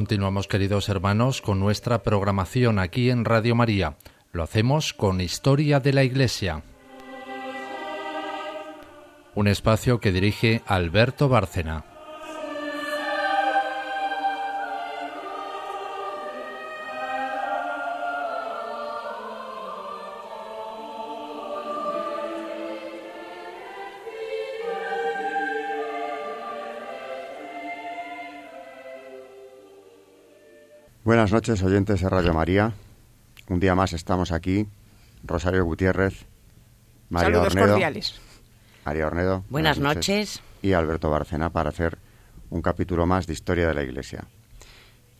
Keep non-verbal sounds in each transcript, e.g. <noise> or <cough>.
Continuamos, queridos hermanos, con nuestra programación aquí en Radio María. Lo hacemos con Historia de la Iglesia. Un espacio que dirige Alberto Bárcena. Buenas noches, oyentes de Radio María. Un día más estamos aquí. Rosario Gutiérrez, María Saludos Ornedo, cordiales. María Ornedo. Buenas noches. Y Alberto Barcena para hacer un capítulo más de Historia de la Iglesia.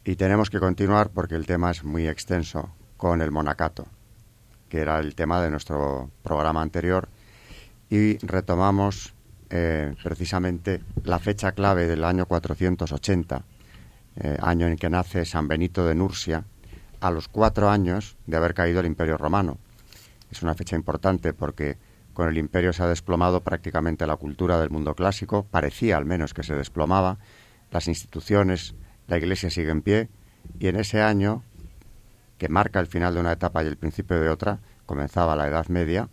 Y tenemos que continuar porque el tema es muy extenso con el monacato, que era el tema de nuestro programa anterior. Y retomamos eh, precisamente la fecha clave del año 480 eh, año en que nace San Benito de Nursia, a los cuatro años de haber caído el Imperio Romano. Es una fecha importante porque con el imperio se ha desplomado prácticamente la cultura del mundo clásico, parecía al menos que se desplomaba, las instituciones, la Iglesia sigue en pie, y en ese año, que marca el final de una etapa y el principio de otra, comenzaba la Edad Media,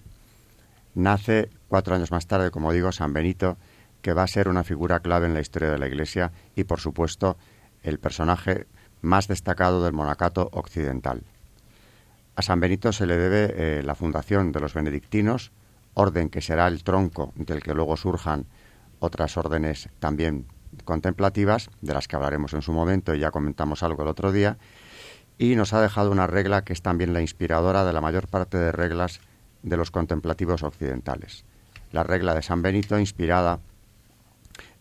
nace cuatro años más tarde, como digo, San Benito, que va a ser una figura clave en la historia de la Iglesia y, por supuesto, el personaje más destacado del monacato occidental. A San Benito se le debe eh, la fundación de los benedictinos, orden que será el tronco del que luego surjan otras órdenes también contemplativas, de las que hablaremos en su momento y ya comentamos algo el otro día, y nos ha dejado una regla que es también la inspiradora de la mayor parte de reglas de los contemplativos occidentales. La regla de San Benito inspirada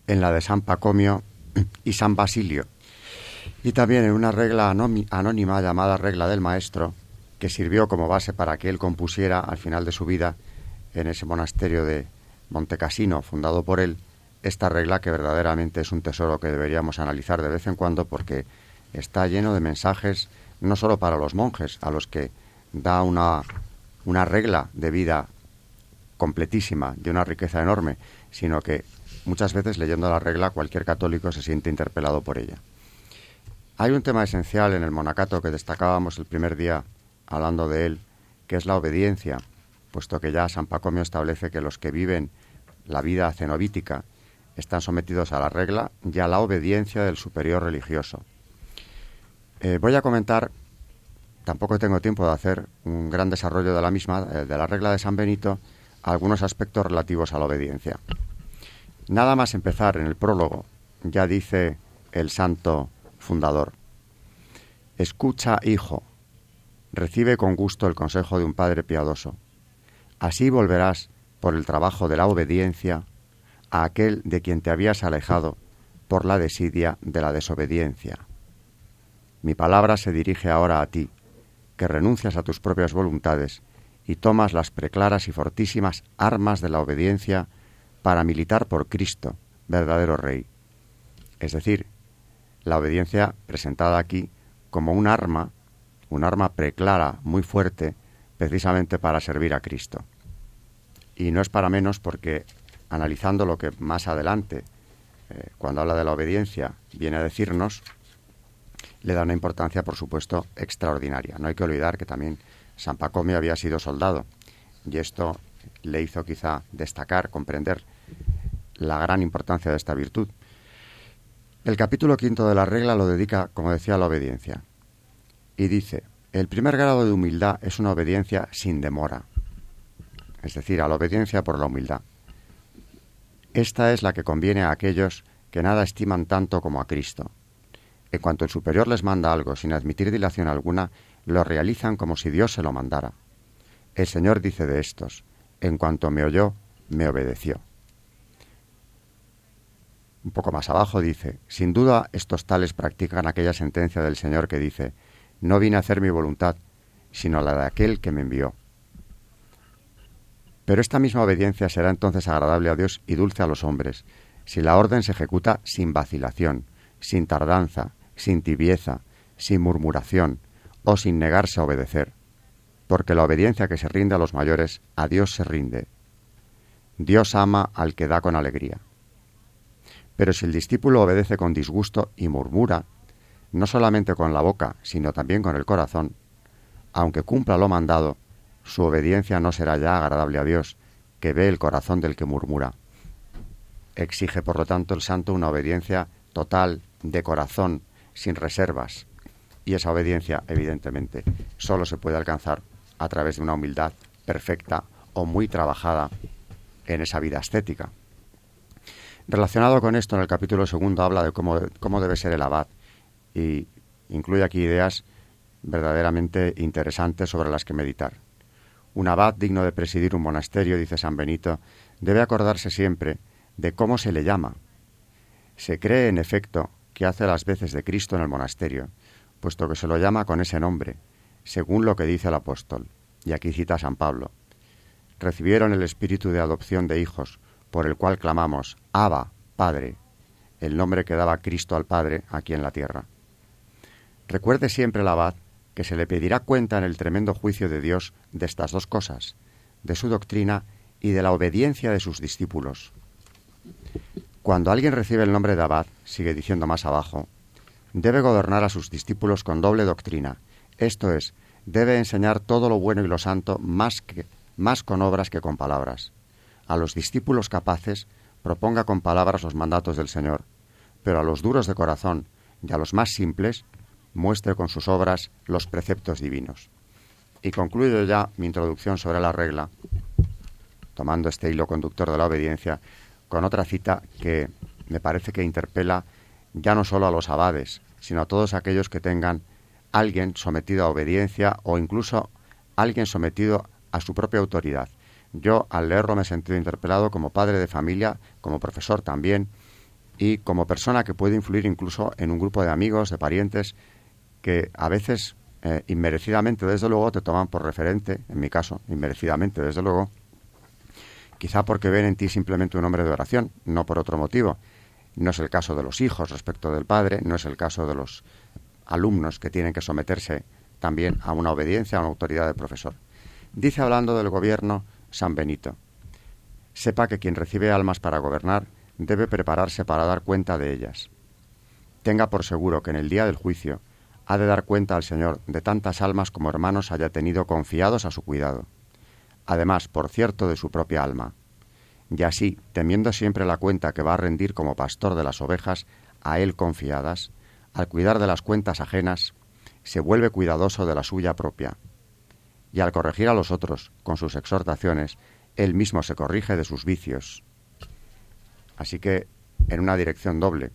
en la de San Pacomio y San Basilio, y también en una regla anónima llamada regla del maestro, que sirvió como base para que él compusiera al final de su vida en ese monasterio de Montecassino, fundado por él, esta regla que verdaderamente es un tesoro que deberíamos analizar de vez en cuando porque está lleno de mensajes no solo para los monjes, a los que da una, una regla de vida completísima, de una riqueza enorme, sino que muchas veces leyendo la regla cualquier católico se siente interpelado por ella. Hay un tema esencial en el monacato que destacábamos el primer día hablando de él, que es la obediencia, puesto que ya San Pacomio establece que los que viven la vida cenobítica están sometidos a la regla y a la obediencia del superior religioso. Eh, voy a comentar, tampoco tengo tiempo de hacer un gran desarrollo de la misma, eh, de la regla de San Benito, algunos aspectos relativos a la obediencia. Nada más empezar en el prólogo, ya dice el santo fundador. Escucha, hijo, recibe con gusto el consejo de un padre piadoso. Así volverás, por el trabajo de la obediencia, a aquel de quien te habías alejado por la desidia de la desobediencia. Mi palabra se dirige ahora a ti, que renuncias a tus propias voluntades y tomas las preclaras y fortísimas armas de la obediencia para militar por Cristo, verdadero Rey. Es decir, la obediencia presentada aquí como un arma, un arma preclara, muy fuerte, precisamente para servir a Cristo. Y no es para menos porque, analizando lo que más adelante, eh, cuando habla de la obediencia, viene a decirnos, le da una importancia, por supuesto, extraordinaria. No hay que olvidar que también San Pacomio había sido soldado y esto le hizo quizá destacar, comprender la gran importancia de esta virtud. El capítulo quinto de la regla lo dedica, como decía, a la obediencia. Y dice, el primer grado de humildad es una obediencia sin demora, es decir, a la obediencia por la humildad. Esta es la que conviene a aquellos que nada estiman tanto como a Cristo. En cuanto el superior les manda algo sin admitir dilación alguna, lo realizan como si Dios se lo mandara. El Señor dice de estos, en cuanto me oyó, me obedeció. Un poco más abajo dice, sin duda estos tales practican aquella sentencia del Señor que dice, no vine a hacer mi voluntad, sino la de aquel que me envió. Pero esta misma obediencia será entonces agradable a Dios y dulce a los hombres, si la orden se ejecuta sin vacilación, sin tardanza, sin tibieza, sin murmuración, o sin negarse a obedecer, porque la obediencia que se rinde a los mayores, a Dios se rinde. Dios ama al que da con alegría. Pero si el discípulo obedece con disgusto y murmura, no solamente con la boca, sino también con el corazón, aunque cumpla lo mandado, su obediencia no será ya agradable a Dios, que ve el corazón del que murmura. Exige, por lo tanto, el santo una obediencia total, de corazón, sin reservas. Y esa obediencia, evidentemente, solo se puede alcanzar a través de una humildad perfecta o muy trabajada en esa vida estética. Relacionado con esto, en el capítulo segundo habla de cómo, cómo debe ser el abad y incluye aquí ideas verdaderamente interesantes sobre las que meditar. Un abad digno de presidir un monasterio, dice San Benito, debe acordarse siempre de cómo se le llama. Se cree, en efecto, que hace las veces de Cristo en el monasterio, puesto que se lo llama con ese nombre, según lo que dice el apóstol. Y aquí cita a San Pablo. Recibieron el espíritu de adopción de hijos, por el cual clamamos, Abba, Padre, el nombre que daba Cristo al Padre aquí en la tierra. Recuerde siempre el abad que se le pedirá cuenta en el tremendo juicio de Dios de estas dos cosas, de su doctrina y de la obediencia de sus discípulos. Cuando alguien recibe el nombre de abad, sigue diciendo más abajo, debe gobernar a sus discípulos con doble doctrina, esto es, debe enseñar todo lo bueno y lo santo más, que, más con obras que con palabras. A los discípulos capaces proponga con palabras los mandatos del Señor, pero a los duros de corazón y a los más simples muestre con sus obras los preceptos divinos. Y concluyo ya mi introducción sobre la regla, tomando este hilo conductor de la obediencia, con otra cita que me parece que interpela ya no solo a los abades, sino a todos aquellos que tengan alguien sometido a obediencia o incluso alguien sometido a su propia autoridad. Yo al leerlo me he sentido interpelado como padre de familia, como profesor también, y como persona que puede influir incluso en un grupo de amigos, de parientes, que a veces eh, inmerecidamente, desde luego, te toman por referente, en mi caso, inmerecidamente, desde luego, quizá porque ven en ti simplemente un hombre de oración, no por otro motivo. No es el caso de los hijos respecto del padre, no es el caso de los alumnos que tienen que someterse también a una obediencia, a una autoridad de profesor. Dice hablando del gobierno San Benito, sepa que quien recibe almas para gobernar debe prepararse para dar cuenta de ellas. Tenga por seguro que en el día del juicio ha de dar cuenta al Señor de tantas almas como hermanos haya tenido confiados a su cuidado, además, por cierto, de su propia alma. Y así, temiendo siempre la cuenta que va a rendir como pastor de las ovejas a él confiadas, al cuidar de las cuentas ajenas, se vuelve cuidadoso de la suya propia. Y al corregir a los otros con sus exhortaciones, él mismo se corrige de sus vicios. Así que, en una dirección doble,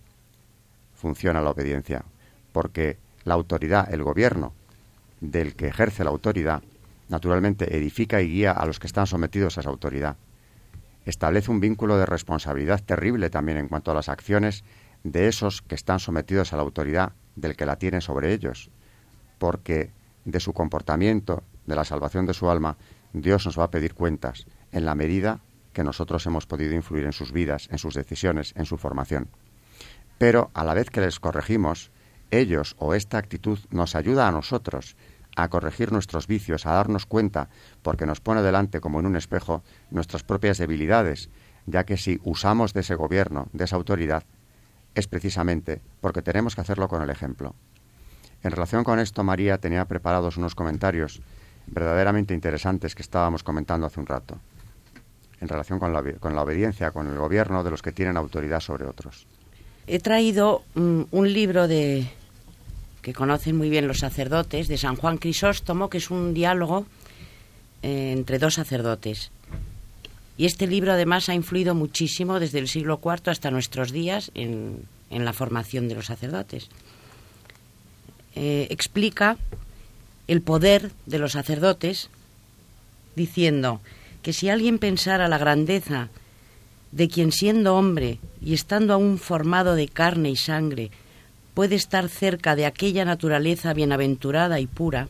funciona la obediencia, porque la autoridad, el gobierno del que ejerce la autoridad, naturalmente edifica y guía a los que están sometidos a esa autoridad. Establece un vínculo de responsabilidad terrible también en cuanto a las acciones de esos que están sometidos a la autoridad del que la tiene sobre ellos, porque de su comportamiento, de la salvación de su alma, Dios nos va a pedir cuentas en la medida que nosotros hemos podido influir en sus vidas, en sus decisiones, en su formación. Pero a la vez que les corregimos, ellos o esta actitud nos ayuda a nosotros a corregir nuestros vicios, a darnos cuenta, porque nos pone delante como en un espejo nuestras propias debilidades, ya que si usamos de ese gobierno, de esa autoridad, es precisamente porque tenemos que hacerlo con el ejemplo. En relación con esto, María tenía preparados unos comentarios verdaderamente interesantes que estábamos comentando hace un rato, en relación con la, con la obediencia, con el gobierno de los que tienen autoridad sobre otros. He traído mm, un libro de que conocen muy bien los sacerdotes, de San Juan Crisóstomo, que es un diálogo eh, entre dos sacerdotes. Y este libro además ha influido muchísimo desde el siglo IV hasta nuestros días en, la formación de los sacerdotes. Eh, explica el poder de los sacerdotes diciendo que si alguien pensara la grandeza de quien siendo hombre y estando aún formado de carne y sangre puede estar cerca de aquella naturaleza bienaventurada y pura,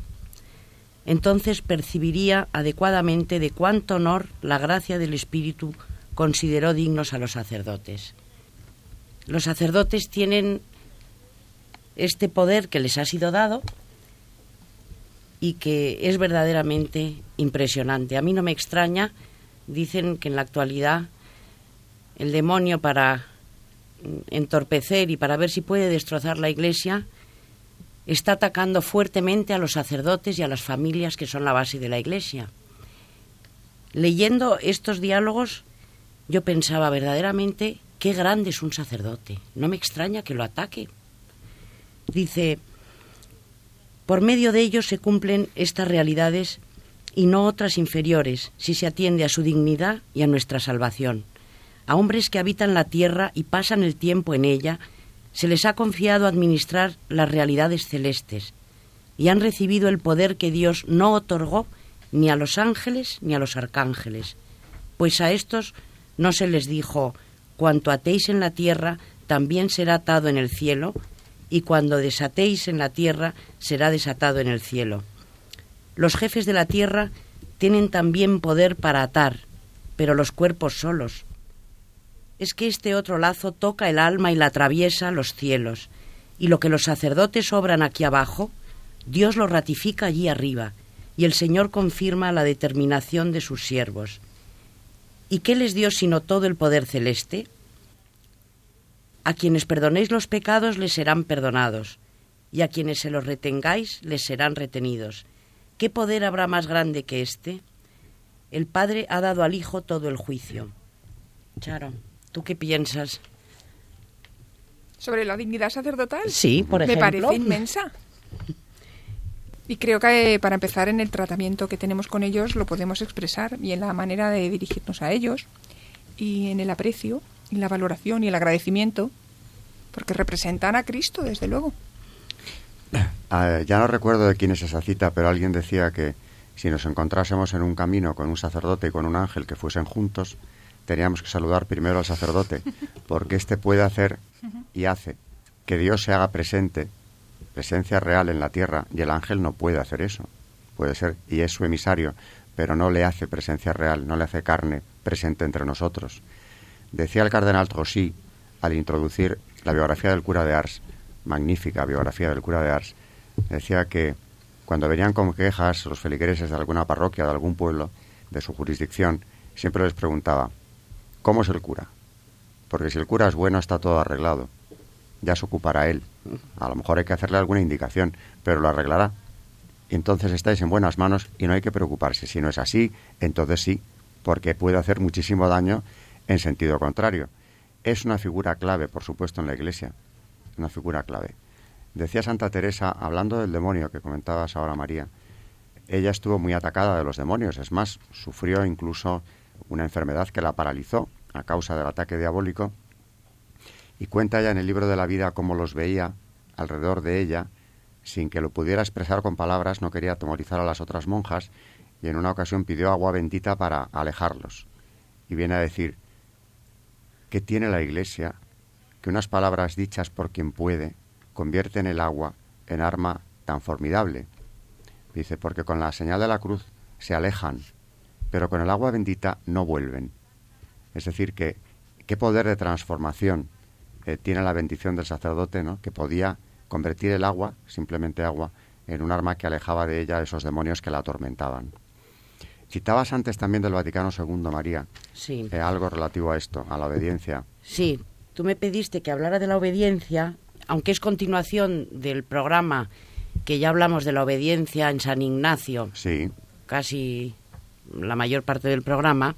entonces percibiría adecuadamente de cuánto honor la gracia del Espíritu consideró dignos a los sacerdotes. Los sacerdotes tienen este poder que les ha sido dado y que es verdaderamente impresionante. A mí no me extraña, dicen que en la actualidad el demonio para entorpecer y para ver si puede destrozar la Iglesia, está atacando fuertemente a los sacerdotes y a las familias que son la base de la Iglesia. Leyendo estos diálogos, yo pensaba verdaderamente qué grande es un sacerdote. No me extraña que lo ataque. Dice, por medio de ellos se cumplen estas realidades y no otras inferiores, si se atiende a su dignidad y a nuestra salvación. A hombres que habitan la tierra y pasan el tiempo en ella, se les ha confiado administrar las realidades celestes y han recibido el poder que Dios no otorgó ni a los ángeles ni a los arcángeles, pues a estos no se les dijo, cuanto atéis en la tierra, también será atado en el cielo, y cuando desatéis en la tierra, será desatado en el cielo. Los jefes de la tierra tienen también poder para atar, pero los cuerpos solos. Es que este otro lazo toca el alma y la atraviesa los cielos, y lo que los sacerdotes obran aquí abajo, Dios lo ratifica allí arriba, y el Señor confirma la determinación de sus siervos. ¿Y qué les dio sino todo el poder celeste? A quienes perdonéis los pecados les serán perdonados, y a quienes se los retengáis les serán retenidos. ¿Qué poder habrá más grande que este? El Padre ha dado al Hijo todo el juicio. Charo, ¿tú qué piensas? ¿Sobre la dignidad sacerdotal? Sí, por ejemplo. Me parece inmensa. Y creo que eh, para empezar en el tratamiento que tenemos con ellos lo podemos expresar y en la manera de dirigirnos a ellos y en el aprecio y la valoración y el agradecimiento, porque representan a Cristo, desde luego. Ah, ya no recuerdo de quién es esa cita, pero alguien decía que si nos encontrásemos en un camino con un sacerdote y con un ángel que fuesen juntos, teníamos que saludar primero al sacerdote, porque éste puede hacer y hace que Dios se haga presente, presencia real en la tierra, y el ángel no puede hacer eso. Puede ser, y es su emisario, pero no le hace presencia real, no le hace carne presente entre nosotros. Decía el cardenal Trossi, al introducir la biografía del cura de Ars, magnífica biografía del cura de Ars, decía que cuando venían con quejas los feligreses de alguna parroquia, de algún pueblo, de su jurisdicción, siempre les preguntaba, ¿cómo es el cura? Porque si el cura es bueno está todo arreglado, ya se ocupará él. A lo mejor hay que hacerle alguna indicación, pero lo arreglará. Entonces estáis en buenas manos y no hay que preocuparse. Si no es así, entonces sí, porque puede hacer muchísimo daño en sentido contrario. Es una figura clave, por supuesto, en la Iglesia. Una figura clave. Decía Santa Teresa, hablando del demonio que comentabas ahora, María, ella estuvo muy atacada de los demonios. Es más, sufrió incluso una enfermedad que la paralizó a causa del ataque diabólico. Y cuenta ella en el libro de la vida cómo los veía alrededor de ella, sin que lo pudiera expresar con palabras, no quería atemorizar a las otras monjas, y en una ocasión pidió agua bendita para alejarlos. Y viene a decir, que tiene la Iglesia que unas palabras dichas por quien puede convierten el agua en arma tan formidable. Dice, porque con la señal de la cruz se alejan, pero con el agua bendita no vuelven. Es decir, que qué poder de transformación eh, tiene la bendición del sacerdote, ¿no? que podía convertir el agua, simplemente agua, en un arma que alejaba de ella a esos demonios que la atormentaban. Citabas antes también del Vaticano II, María. Sí. Eh, algo relativo a esto, a la obediencia. Sí, tú me pediste que hablara de la obediencia, aunque es continuación del programa que ya hablamos de la obediencia en San Ignacio. Sí. Casi la mayor parte del programa.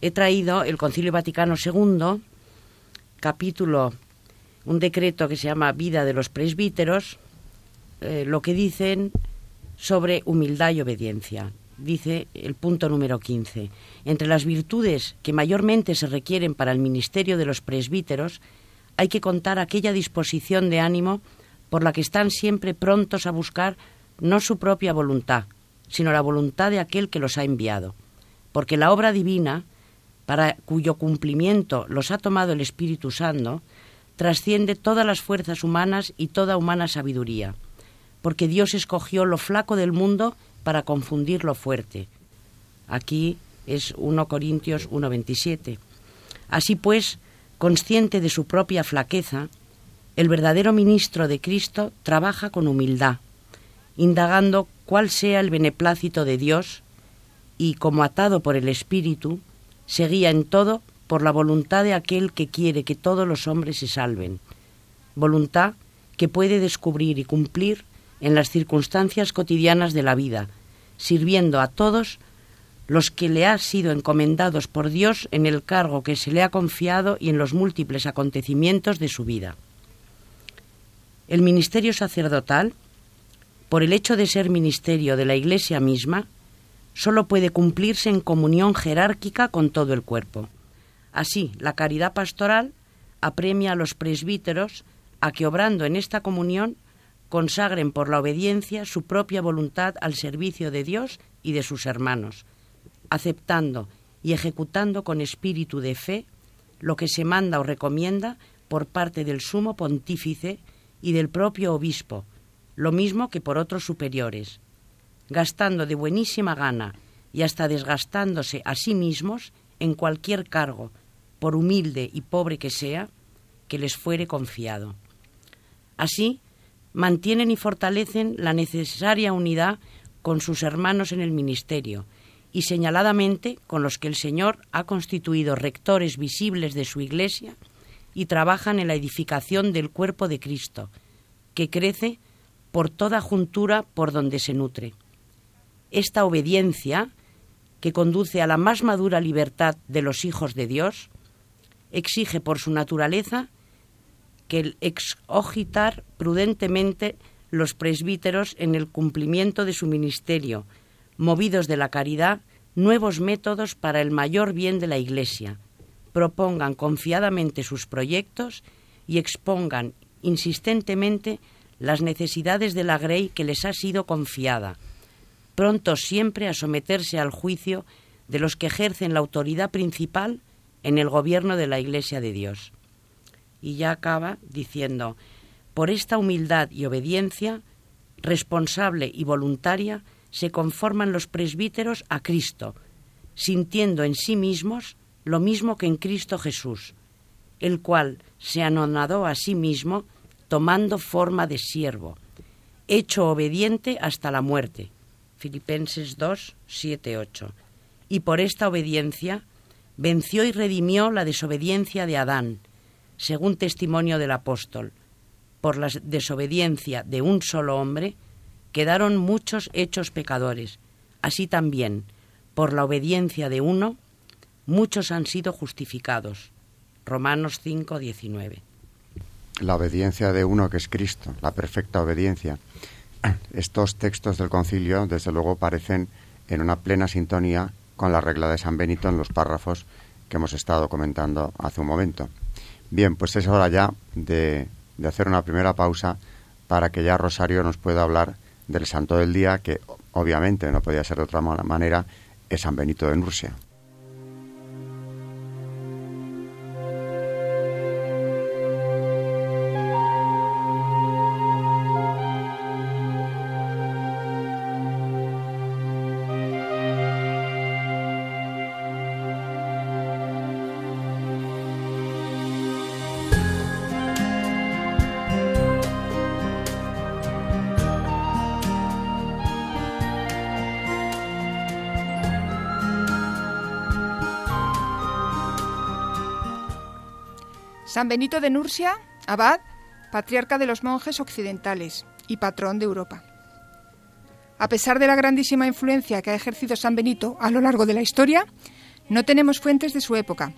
He traído el Concilio Vaticano II, capítulo, un decreto que se llama Vida de los Presbíteros, eh, lo que dicen sobre humildad y obediencia dice el punto número 15. Entre las virtudes que mayormente se requieren para el ministerio de los presbíteros, hay que contar aquella disposición de ánimo por la que están siempre prontos a buscar no su propia voluntad, sino la voluntad de aquel que los ha enviado. Porque la obra divina, para cuyo cumplimiento los ha tomado el Espíritu Santo, trasciende todas las fuerzas humanas y toda humana sabiduría. Porque Dios escogió lo flaco del mundo para confundir lo fuerte. Aquí es 1 Corintios 1.27. Así pues, consciente de su propia flaqueza, el verdadero ministro de Cristo trabaja con humildad, indagando cuál sea el beneplácito de Dios y, como atado por el Espíritu, se guía en todo por la voluntad de aquel que quiere que todos los hombres se salven, voluntad que puede descubrir y cumplir en las circunstancias cotidianas de la vida, sirviendo a todos los que le han sido encomendados por Dios en el cargo que se le ha confiado y en los múltiples acontecimientos de su vida. El ministerio sacerdotal, por el hecho de ser ministerio de la Iglesia misma, solo puede cumplirse en comunión jerárquica con todo el cuerpo. Así, la caridad pastoral apremia a los presbíteros a que, obrando en esta comunión, consagren por la obediencia su propia voluntad al servicio de Dios y de sus hermanos, aceptando y ejecutando con espíritu de fe lo que se manda o recomienda por parte del sumo pontífice y del propio obispo, lo mismo que por otros superiores, gastando de buenísima gana y hasta desgastándose a sí mismos en cualquier cargo, por humilde y pobre que sea, que les fuere confiado. Así, mantienen y fortalecen la necesaria unidad con sus hermanos en el ministerio y señaladamente con los que el Señor ha constituido rectores visibles de su Iglesia y trabajan en la edificación del cuerpo de Cristo, que crece por toda juntura por donde se nutre. Esta obediencia, que conduce a la más madura libertad de los hijos de Dios, exige por su naturaleza que el exogitar prudentemente los presbíteros en el cumplimiento de su ministerio, movidos de la caridad, nuevos métodos para el mayor bien de la Iglesia, propongan confiadamente sus proyectos y expongan insistentemente las necesidades de la Grey que les ha sido confiada, prontos siempre a someterse al juicio de los que ejercen la autoridad principal en el gobierno de la Iglesia de Dios. Y ya acaba diciendo, por esta humildad y obediencia, responsable y voluntaria, se conforman los presbíteros a Cristo, sintiendo en sí mismos lo mismo que en Cristo Jesús, el cual se anonadó a sí mismo tomando forma de siervo, hecho obediente hasta la muerte. Filipenses 2, 7, 8. Y por esta obediencia venció y redimió la desobediencia de Adán, según testimonio del apóstol. Por la desobediencia de un solo hombre quedaron muchos hechos pecadores. Así también, por la obediencia de uno, muchos han sido justificados. Romanos 5, 19. La obediencia de uno que es Cristo, la perfecta obediencia. Estos textos del concilio, desde luego, parecen en una plena sintonía con la regla de San Benito en los párrafos que hemos estado comentando hace un momento. Bien, pues es hora ya de, de hacer una primera pausa para que ya Rosario nos pueda hablar del santo del día, que obviamente no podía ser de otra manera, es San Benito de Nursia. San Benito de Nursia, abad, patriarca de los monjes occidentales y patrón de Europa. A pesar de la grandísima influencia que ha ejercido San Benito a lo largo de la historia, no tenemos fuentes de su época.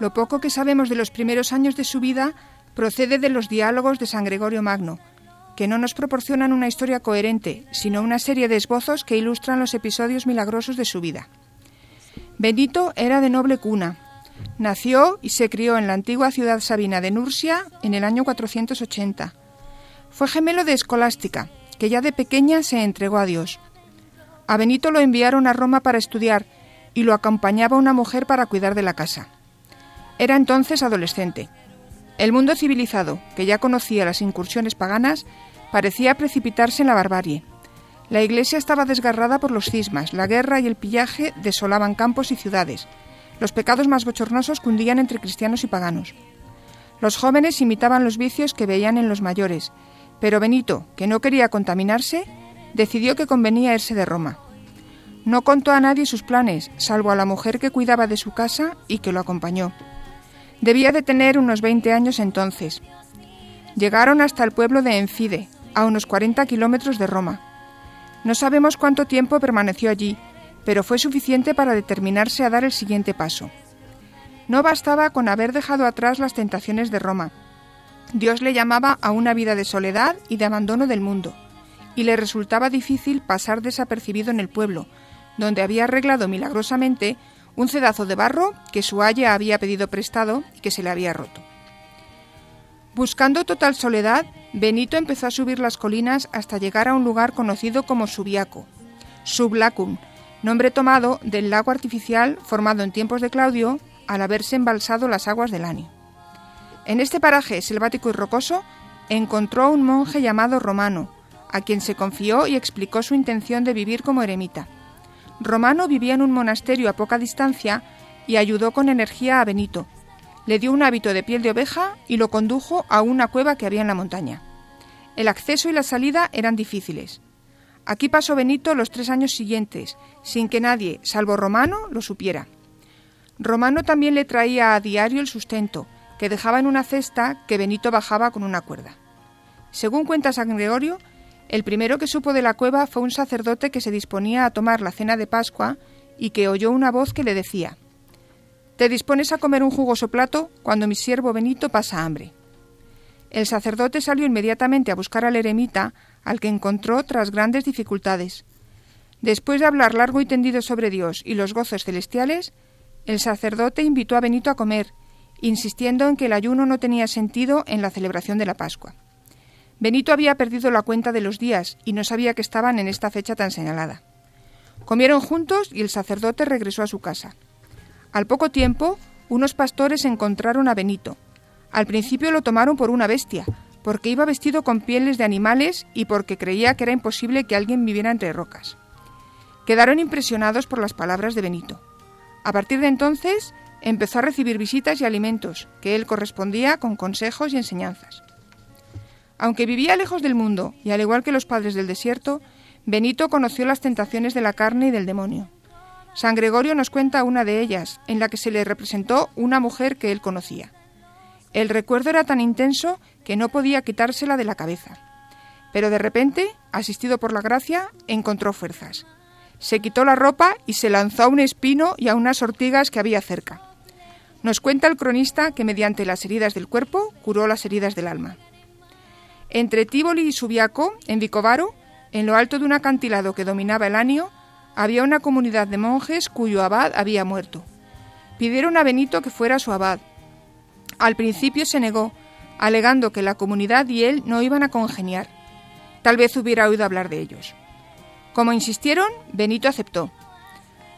Lo poco que sabemos de los primeros años de su vida procede de los diálogos de San Gregorio Magno, que no nos proporcionan una historia coherente, sino una serie de esbozos que ilustran los episodios milagrosos de su vida. Benito era de noble cuna, Nació y se crió en la antigua ciudad sabina de Nursia en el año 480. Fue gemelo de Escolástica, que ya de pequeña se entregó a Dios. A Benito lo enviaron a Roma para estudiar y lo acompañaba una mujer para cuidar de la casa. Era entonces adolescente. El mundo civilizado, que ya conocía las incursiones paganas, parecía precipitarse en la barbarie. La iglesia estaba desgarrada por los cismas, la guerra y el pillaje desolaban campos y ciudades, los pecados más bochornosos cundían entre cristianos y paganos. Los jóvenes imitaban los vicios que veían en los mayores, pero Benito, que no quería contaminarse, decidió que convenía irse de Roma. No contó a nadie sus planes, salvo a la mujer que cuidaba de su casa y que lo acompañó. Debía de tener unos 20 años entonces. Llegaron hasta el pueblo de Enfide, a unos 40 kilómetros de Roma. No sabemos cuánto tiempo permaneció allí, pero fue suficiente para determinarse a dar el siguiente paso. No bastaba con haber dejado atrás las tentaciones de Roma. Dios le llamaba a una vida de soledad y de abandono del mundo, y le resultaba difícil pasar desapercibido en el pueblo, donde había arreglado milagrosamente un cedazo de barro que su haya había pedido prestado y que se le había roto. Buscando total soledad, Benito empezó a subir las colinas hasta llegar a un lugar conocido como Subiaco, Sublacum, nombre tomado del lago artificial formado en tiempos de Claudio al haberse embalsado las aguas del Anio. En este paraje selvático y rocoso encontró a un monje llamado Romano, a quien se confió y explicó su intención de vivir como eremita. Romano vivía en un monasterio a poca distancia y ayudó con energía a Benito, le dio un hábito de piel de oveja y lo condujo a una cueva que había en la montaña. El acceso y la salida eran difíciles. Aquí pasó Benito los tres años siguientes, sin que nadie, salvo Romano, lo supiera. Romano también le traía a diario el sustento, que dejaba en una cesta que Benito bajaba con una cuerda. Según cuenta San Gregorio, el primero que supo de la cueva fue un sacerdote que se disponía a tomar la cena de Pascua y que oyó una voz que le decía te dispones a comer un jugoso plato cuando mi siervo Benito pasa hambre. El sacerdote salió inmediatamente a buscar al eremita, al que encontró tras grandes dificultades. Después de hablar largo y tendido sobre Dios y los gozos celestiales, el sacerdote invitó a Benito a comer, insistiendo en que el ayuno no tenía sentido en la celebración de la Pascua. Benito había perdido la cuenta de los días y no sabía que estaban en esta fecha tan señalada. Comieron juntos y el sacerdote regresó a su casa. Al poco tiempo, unos pastores encontraron a Benito. Al principio lo tomaron por una bestia, porque iba vestido con pieles de animales y porque creía que era imposible que alguien viviera entre rocas. Quedaron impresionados por las palabras de Benito. A partir de entonces empezó a recibir visitas y alimentos, que él correspondía con consejos y enseñanzas. Aunque vivía lejos del mundo, y al igual que los padres del desierto, Benito conoció las tentaciones de la carne y del demonio. San Gregorio nos cuenta una de ellas, en la que se le representó una mujer que él conocía. El recuerdo era tan intenso que no podía quitársela de la cabeza. Pero de repente, asistido por la gracia, encontró fuerzas. Se quitó la ropa y se lanzó a un espino y a unas ortigas que había cerca. Nos cuenta el cronista que mediante las heridas del cuerpo curó las heridas del alma. Entre Tívoli y Subiaco, en Vicovaro, en lo alto de un acantilado que dominaba el Anio, había una comunidad de monjes cuyo abad había muerto. Pidieron a Benito que fuera su abad. Al principio se negó, alegando que la comunidad y él no iban a congeniar. Tal vez hubiera oído hablar de ellos. Como insistieron, Benito aceptó.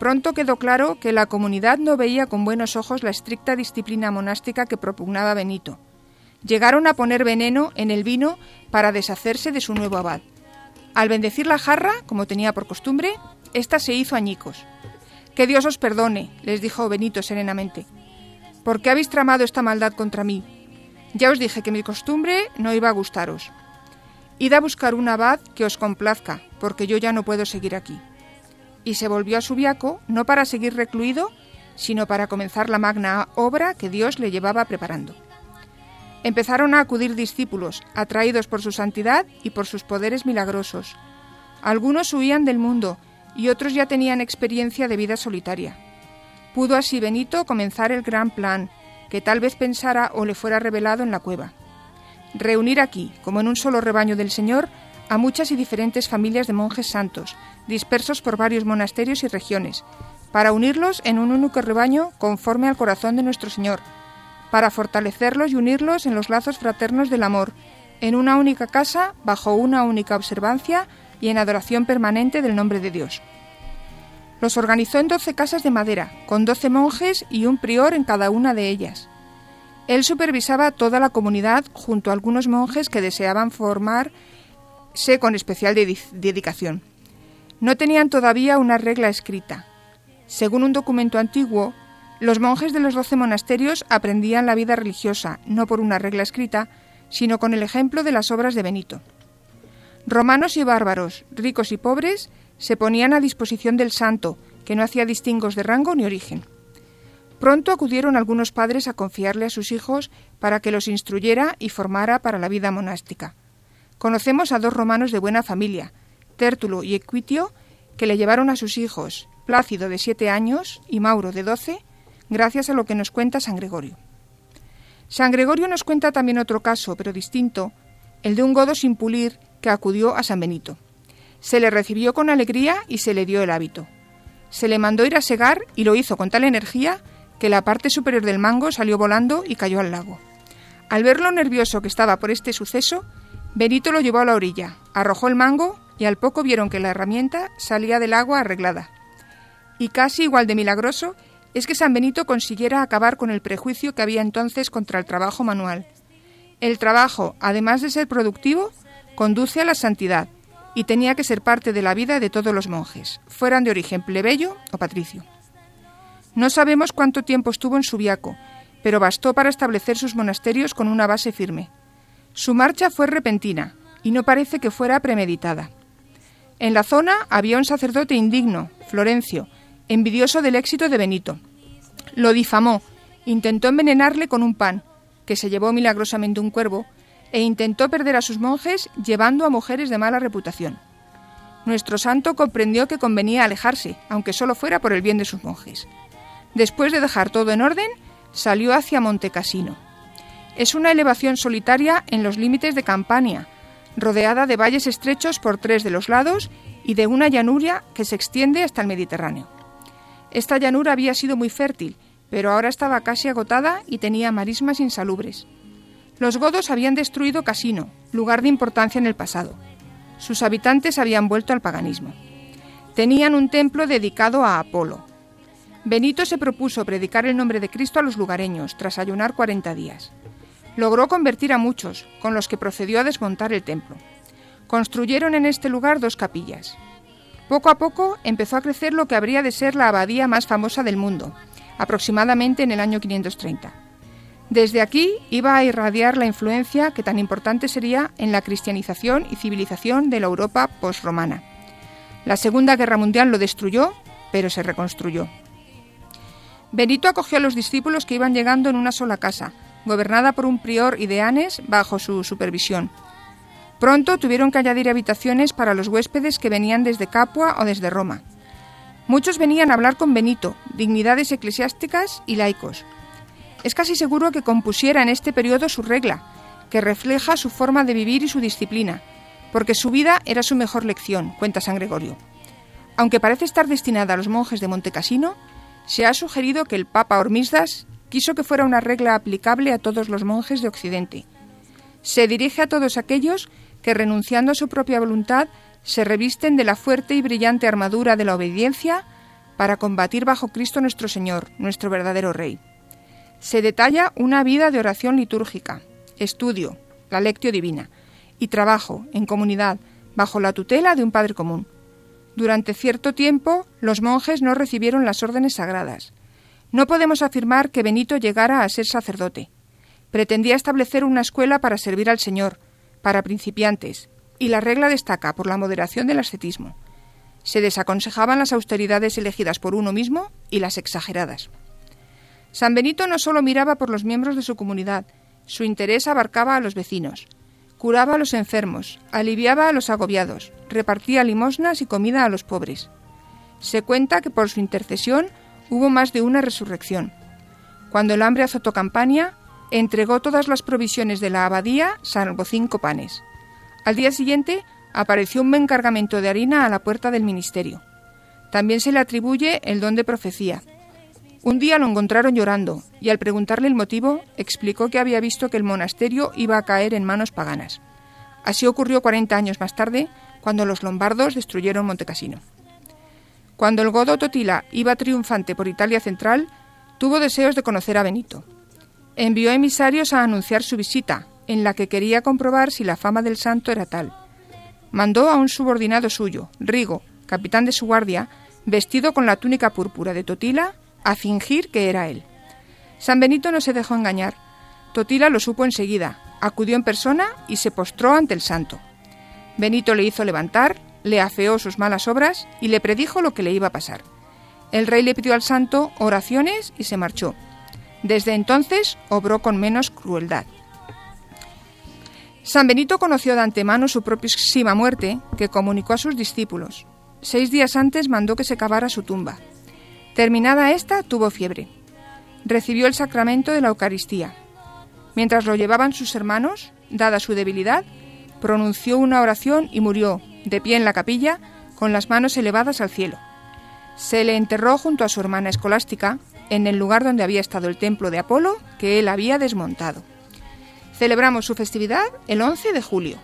Pronto quedó claro que la comunidad no veía con buenos ojos la estricta disciplina monástica que propugnaba Benito. Llegaron a poner veneno en el vino para deshacerse de su nuevo abad. Al bendecir la jarra, como tenía por costumbre, esta se hizo añicos. Que Dios os perdone, les dijo Benito serenamente. ¿Por qué habéis tramado esta maldad contra mí? Ya os dije que mi costumbre no iba a gustaros. Id a buscar un abad que os complazca, porque yo ya no puedo seguir aquí. Y se volvió a Subiaco, no para seguir recluido, sino para comenzar la magna obra que Dios le llevaba preparando. Empezaron a acudir discípulos, atraídos por su santidad y por sus poderes milagrosos. Algunos huían del mundo y otros ya tenían experiencia de vida solitaria. Pudo así Benito comenzar el gran plan, que tal vez pensara o le fuera revelado en la cueva. Reunir aquí, como en un solo rebaño del Señor, a muchas y diferentes familias de monjes santos, dispersos por varios monasterios y regiones, para unirlos en un único rebaño conforme al corazón de nuestro Señor, para fortalecerlos y unirlos en los lazos fraternos del amor, en una única casa, bajo una única observancia y en adoración permanente del nombre de Dios. Los organizó en doce casas de madera, con doce monjes y un prior en cada una de ellas. Él supervisaba toda la comunidad junto a algunos monjes que deseaban formarse con especial dedicación. No tenían todavía una regla escrita. Según un documento antiguo, los monjes de los doce monasterios aprendían la vida religiosa, no por una regla escrita, sino con el ejemplo de las obras de Benito. Romanos y bárbaros, ricos y pobres, se ponían a disposición del santo, que no hacía distingos de rango ni origen. Pronto acudieron algunos padres a confiarle a sus hijos para que los instruyera y formara para la vida monástica. Conocemos a dos romanos de buena familia, Tértulo y Equitio, que le llevaron a sus hijos, Plácido de siete años y Mauro de doce, gracias a lo que nos cuenta San Gregorio. San Gregorio nos cuenta también otro caso, pero distinto, el de un godo sin pulir que acudió a San Benito. Se le recibió con alegría y se le dio el hábito. Se le mandó ir a segar y lo hizo con tal energía que la parte superior del mango salió volando y cayó al lago. Al ver lo nervioso que estaba por este suceso, Benito lo llevó a la orilla, arrojó el mango y al poco vieron que la herramienta salía del agua arreglada. Y casi igual de milagroso es que San Benito consiguiera acabar con el prejuicio que había entonces contra el trabajo manual. El trabajo, además de ser productivo, conduce a la santidad y tenía que ser parte de la vida de todos los monjes, fueran de origen plebeyo o patricio. No sabemos cuánto tiempo estuvo en Subiaco, pero bastó para establecer sus monasterios con una base firme. Su marcha fue repentina y no parece que fuera premeditada. En la zona había un sacerdote indigno, Florencio, envidioso del éxito de Benito. Lo difamó, intentó envenenarle con un pan, que se llevó milagrosamente un cuervo, e intentó perder a sus monjes llevando a mujeres de mala reputación. Nuestro santo comprendió que convenía alejarse, aunque solo fuera por el bien de sus monjes. Después de dejar todo en orden, salió hacia Montecasino. Es una elevación solitaria en los límites de Campania, rodeada de valles estrechos por tres de los lados y de una llanura que se extiende hasta el Mediterráneo. Esta llanura había sido muy fértil, pero ahora estaba casi agotada y tenía marismas insalubres. Los godos habían destruido Casino, lugar de importancia en el pasado. Sus habitantes habían vuelto al paganismo. Tenían un templo dedicado a Apolo, Benito se propuso predicar el nombre de Cristo a los lugareños, tras ayunar 40 días. Logró convertir a muchos, con los que procedió a desmontar el templo. Construyeron en este lugar dos capillas. Poco a poco empezó a crecer lo que habría de ser la abadía más famosa del mundo, aproximadamente en el año 530. Desde aquí iba a irradiar la influencia que tan importante sería en la cristianización y civilización de la Europa postromana. La Segunda Guerra Mundial lo destruyó, pero se reconstruyó. Benito acogió a los discípulos que iban llegando en una sola casa, gobernada por un prior y deanes bajo su supervisión. Pronto tuvieron que añadir habitaciones para los huéspedes que venían desde Capua o desde Roma. Muchos venían a hablar con Benito, dignidades eclesiásticas y laicos. Es casi seguro que compusiera en este periodo su regla, que refleja su forma de vivir y su disciplina, porque su vida era su mejor lección, cuenta San Gregorio. Aunque parece estar destinada a los monjes de Montecasino, se ha sugerido que el Papa Hormisdas quiso que fuera una regla aplicable a todos los monjes de Occidente. Se dirige a todos aquellos que, renunciando a su propia voluntad, se revisten de la fuerte y brillante armadura de la obediencia para combatir bajo Cristo nuestro Señor, nuestro verdadero Rey. Se detalla una vida de oración litúrgica, estudio, la lectio divina, y trabajo en comunidad bajo la tutela de un Padre común. Durante cierto tiempo los monjes no recibieron las órdenes sagradas. No podemos afirmar que Benito llegara a ser sacerdote. Pretendía establecer una escuela para servir al Señor, para principiantes, y la regla destaca por la moderación del ascetismo. Se desaconsejaban las austeridades elegidas por uno mismo y las exageradas. San Benito no solo miraba por los miembros de su comunidad, su interés abarcaba a los vecinos curaba a los enfermos, aliviaba a los agobiados, repartía limosnas y comida a los pobres. Se cuenta que por su intercesión hubo más de una resurrección. Cuando el hambre azotó Campania, entregó todas las provisiones de la abadía, salvo cinco panes. Al día siguiente apareció un buen cargamento de harina a la puerta del ministerio. También se le atribuye el don de profecía, un día lo encontraron llorando y al preguntarle el motivo explicó que había visto que el monasterio iba a caer en manos paganas. Así ocurrió 40 años más tarde, cuando los lombardos destruyeron Montecasino. Cuando el godo Totila iba triunfante por Italia central, tuvo deseos de conocer a Benito. Envió emisarios a anunciar su visita, en la que quería comprobar si la fama del santo era tal. Mandó a un subordinado suyo, Rigo, capitán de su guardia, vestido con la túnica púrpura de Totila a fingir que era él. San Benito no se dejó engañar. Totila lo supo enseguida, acudió en persona y se postró ante el santo. Benito le hizo levantar, le afeó sus malas obras y le predijo lo que le iba a pasar. El rey le pidió al santo oraciones y se marchó. Desde entonces obró con menos crueldad. San Benito conoció de antemano su propísima muerte, que comunicó a sus discípulos. Seis días antes mandó que se cavara su tumba. Terminada esta, tuvo fiebre. Recibió el sacramento de la Eucaristía. Mientras lo llevaban sus hermanos, dada su debilidad, pronunció una oración y murió, de pie en la capilla, con las manos elevadas al cielo. Se le enterró junto a su hermana escolástica, en el lugar donde había estado el templo de Apolo que él había desmontado. Celebramos su festividad el 11 de julio.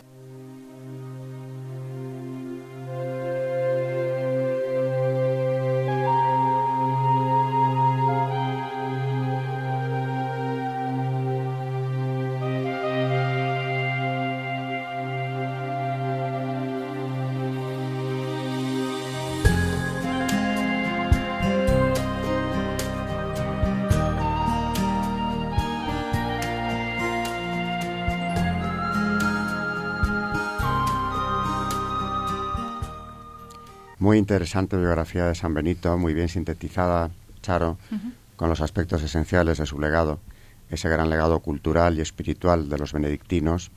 Muy interesante biografía de San Benito, muy bien sintetizada, Charo, con los aspectos esenciales de su legado, ese gran legado cultural y espiritual de los benedictinos,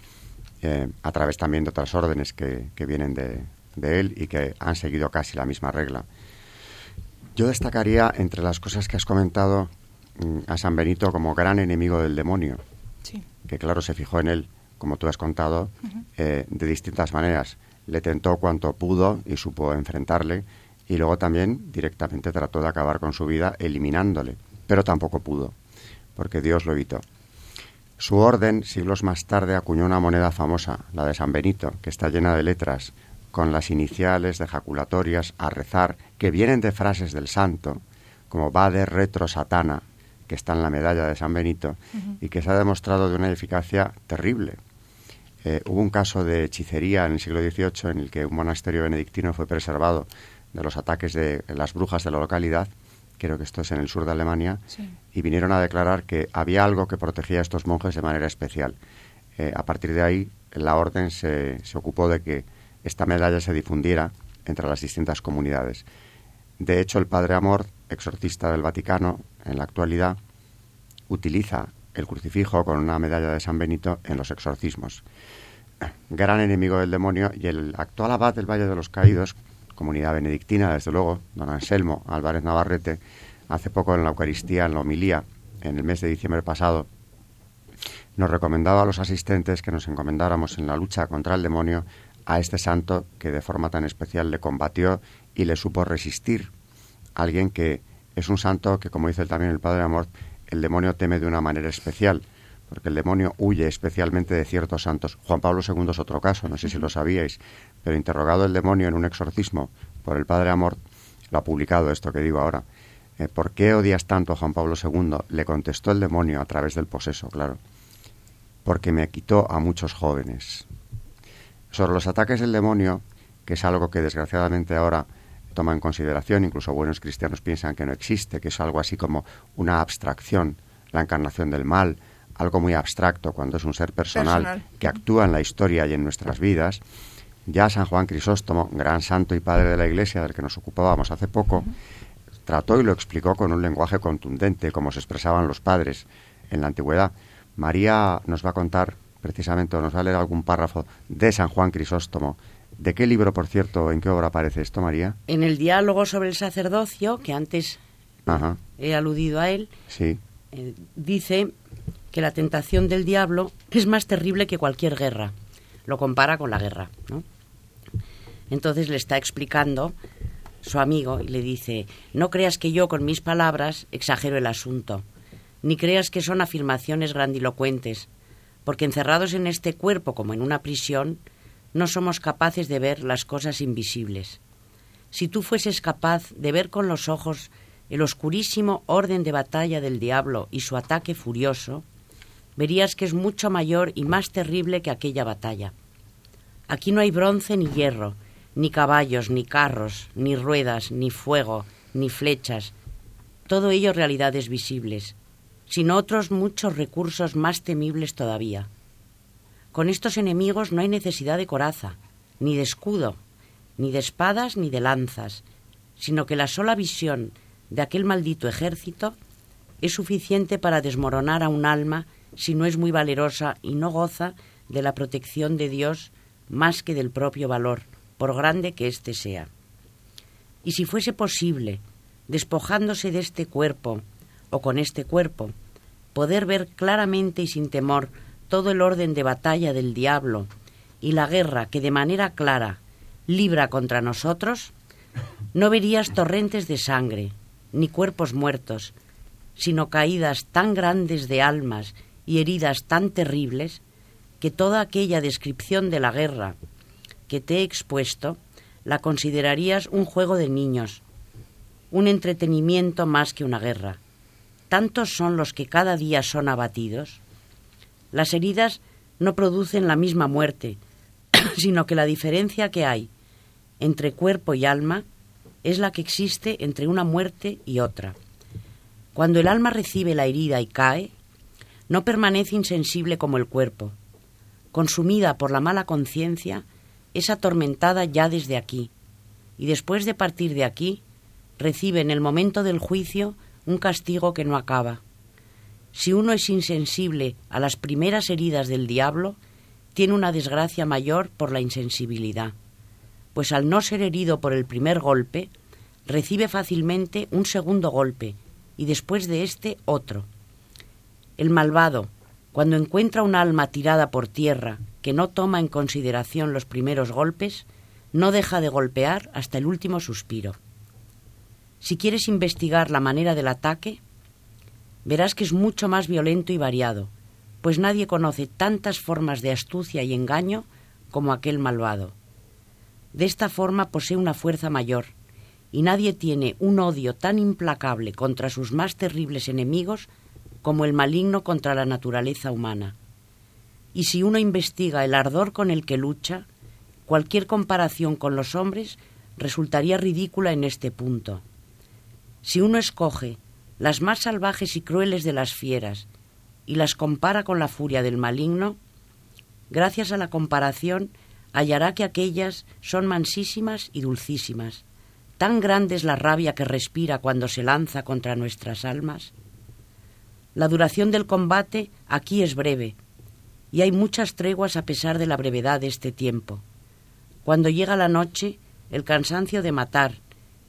eh, a través también de otras órdenes que, vienen de, él y que han seguido casi la misma regla. Yo destacaría entre las cosas que has comentado mm, a San Benito como gran enemigo del demonio, que claro se fijó en él, como tú has contado, eh, de distintas maneras le tentó cuanto pudo y supo enfrentarle y luego también directamente trató de acabar con su vida eliminándole, pero tampoco pudo, porque Dios lo evitó. Su orden, siglos más tarde, acuñó una moneda famosa, la de San Benito, que está llena de letras, con las iniciales de jaculatorias a rezar, que vienen de frases del santo, como Vade retro satana, que está en la medalla de San Benito, y que se ha demostrado de una eficacia terrible, eh, hubo un caso de hechicería en el siglo XVIII en el que un monasterio benedictino fue preservado de los ataques de las brujas de la localidad, creo que esto es en el sur de Alemania, y vinieron a declarar que había algo que protegía a estos monjes de manera especial. Eh, a partir de ahí, la orden se, se ocupó de que esta medalla se difundiera entre las distintas comunidades. De hecho, el padre Amor, exorcista del Vaticano, en la actualidad, utiliza el crucifijo con una medalla de San Benito en los exorcismos. <clears throat> Gran enemigo del demonio y el actual abad del Valle de los Caídos, comunidad benedictina, desde luego, don Anselmo Álvarez Navarrete, hace poco en la Eucaristía, en la homilía, en el mes de diciembre pasado, nos recomendaba a los asistentes que nos encomendáramos en la lucha contra el demonio a este santo que de forma tan especial le combatió y le supo resistir. Alguien que es un santo que, como dice también el Padre Amor, el demonio teme de una manera especial, porque el demonio huye especialmente de ciertos santos. Juan Pablo II es otro caso, no sé si lo sabíais, pero interrogado el demonio en un exorcismo por el Padre Amor, lo ha publicado esto que digo ahora. Eh, ¿Por qué odias tanto a Juan Pablo II? Le contestó el demonio a través del poseso, claro. Porque me quitó a muchos jóvenes. Sobre los ataques del demonio, que es algo que desgraciadamente ahora toma en consideración, incluso buenos cristianos piensan que no existe, que es algo así como una abstracción, la encarnación del mal, algo muy abstracto cuando es un ser personal, que actúa en la historia y en nuestras vidas. Ya San Juan Crisóstomo, gran santo y padre de la Iglesia del que nos ocupábamos hace poco, trató y lo explicó con un lenguaje contundente, como se expresaban los padres en la antigüedad. María nos va a contar precisamente, o nos va a leer algún párrafo de San Juan Crisóstomo, ¿De qué libro, por cierto, en qué obra aparece esto, María? En el diálogo sobre el sacerdocio, que antes he aludido a él, sí. Eh, dice que la tentación del diablo es más terrible que cualquier guerra. Lo compara con la guerra, ¿no? Entonces le está explicando su amigo y le dice, no creas que yo con mis palabras exagero el asunto, ni creas que son afirmaciones grandilocuentes, porque encerrados en este cuerpo como en una prisión, no somos capaces de ver las cosas invisibles. Si tú fueses capaz de ver con los ojos el oscurísimo orden de batalla del diablo y su ataque furioso, verías que es mucho mayor y más terrible que aquella batalla. Aquí no hay bronce ni hierro, ni caballos, ni carros, ni ruedas, ni fuego, ni flechas, todo ello realidades visibles, sino otros muchos recursos más temibles todavía. Con estos enemigos no hay necesidad de coraza, ni de escudo, ni de espadas, ni de lanzas, sino que la sola visión de aquel maldito ejército es suficiente para desmoronar a un alma si no es muy valerosa y no goza de la protección de Dios más que del propio valor, por grande que éste sea. Y si fuese posible, despojándose de este cuerpo o con este cuerpo, poder ver claramente y sin temor todo el orden de batalla del diablo y la guerra que de manera clara libra contra nosotros, no verías torrentes de sangre, ni cuerpos muertos, sino caídas tan grandes de almas y heridas tan terribles, que toda aquella descripción de la guerra que te he expuesto la considerarías un juego de niños, un entretenimiento más que una guerra. Tantos son los que cada día son abatidos. Las heridas no producen la misma muerte, <coughs> sino que la diferencia que hay entre cuerpo y alma es la que existe entre una muerte y otra. Cuando el alma recibe la herida y cae, no permanece insensible como el cuerpo. Consumida por la mala conciencia, es atormentada ya desde aquí, y después de partir de aquí, recibe en el momento del juicio un castigo que no acaba. Si uno es insensible a las primeras heridas del diablo, tiene una desgracia mayor por la insensibilidad, pues al no ser herido por el primer golpe, recibe fácilmente un segundo golpe y después de éste otro. El malvado, cuando encuentra un alma tirada por tierra que no toma en consideración los primeros golpes, no deja de golpear hasta el último suspiro. Si quieres investigar la manera del ataque, verás que es mucho más violento y variado, pues nadie conoce tantas formas de astucia y engaño como aquel malvado. De esta forma posee una fuerza mayor, y nadie tiene un odio tan implacable contra sus más terribles enemigos como el maligno contra la naturaleza humana. Y si uno investiga el ardor con el que lucha, cualquier comparación con los hombres resultaría ridícula en este punto. Si uno escoge las más salvajes y crueles de las fieras y las compara con la furia del maligno, gracias a la comparación hallará que aquellas son mansísimas y dulcísimas. Tan grande es la rabia que respira cuando se lanza contra nuestras almas. La duración del combate aquí es breve, y hay muchas treguas a pesar de la brevedad de este tiempo. Cuando llega la noche, el cansancio de matar,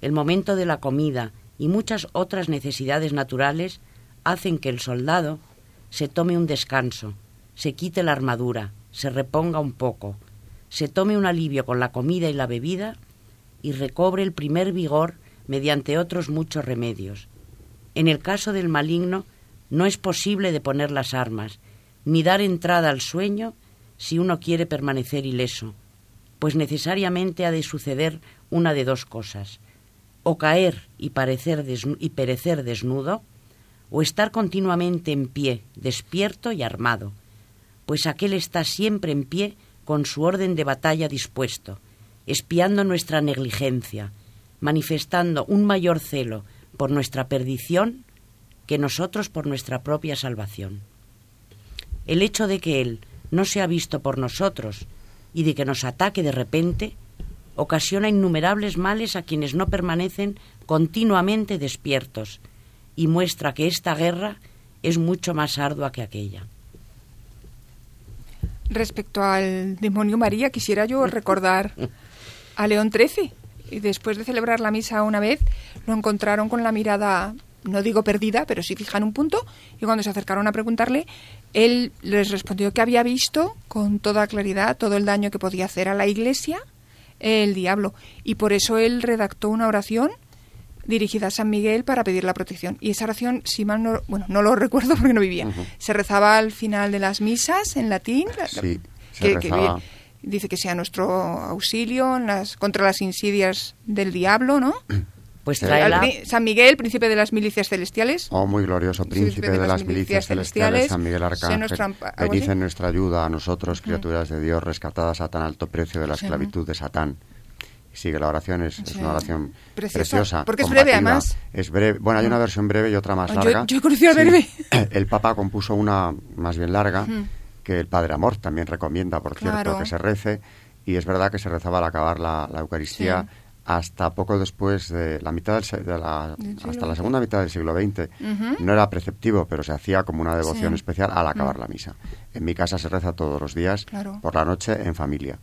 el momento de la comida y muchas otras necesidades naturales hacen que el soldado se tome un descanso, se quite la armadura, se reponga un poco, se tome un alivio con la comida y la bebida y recobre el primer vigor mediante otros muchos remedios. En el caso del maligno, no es posible deponer las armas, ni dar entrada al sueño si uno quiere permanecer ileso, pues necesariamente ha de suceder una de dos cosas, o caer y, parecer y perecer desnudo, o estar continuamente en pie, despierto y armado, pues aquel está siempre en pie con su orden de batalla dispuesto, espiando nuestra negligencia, manifestando un mayor celo por nuestra perdición que nosotros por nuestra propia salvación. El hecho de que Él no sea visto por nosotros y de que nos ataque de repente ocasiona innumerables males a quienes no permanecen continuamente despiertos y muestra que esta guerra es mucho más ardua que aquella. Respecto al demonio María, quisiera yo recordar a León XIII. Y después de celebrar la misa una vez, lo encontraron con la mirada no digo perdida, pero sí fija en un punto, y cuando se acercaron a preguntarle, él les respondió que había visto con toda claridad todo el daño que podía hacer a la iglesia el diablo, y por eso él redactó una oración dirigida a San Miguel para pedir la protección. Y esa oración, si mal no, bueno, no lo <laughs> recuerdo porque no vivía, se rezaba al final de las misas en latín. Sí, se rezaba. dice que sea nuestro auxilio en las, contra las insidias del diablo, ¿no? <clears throat> Pues San Miguel, príncipe de las milicias celestiales. Oh, muy glorioso, príncipe, de, las, milicias, celestiales, San Miguel Arcángel. Venid en nuestra ayuda a nosotros, criaturas de Dios, rescatadas a tan alto precio de la esclavitud de Satán. Sigue la oración, es, una oración preciosa. porque es breve, además. Es breve. Bueno, hay una versión breve y otra más larga. Yo, he conocido breve. <coughs> El Papa compuso una más bien larga, que el Padre Amor también recomienda, por cierto, que se rece. Y es verdad que se rezaba al acabar la, Eucaristía hasta poco después de la mitad del, de la, hasta la segunda mitad del siglo XX. No era preceptivo, pero se hacía como una devoción especial al acabar mm. la misa. En mi casa se reza todos los días, por la noche, en familia.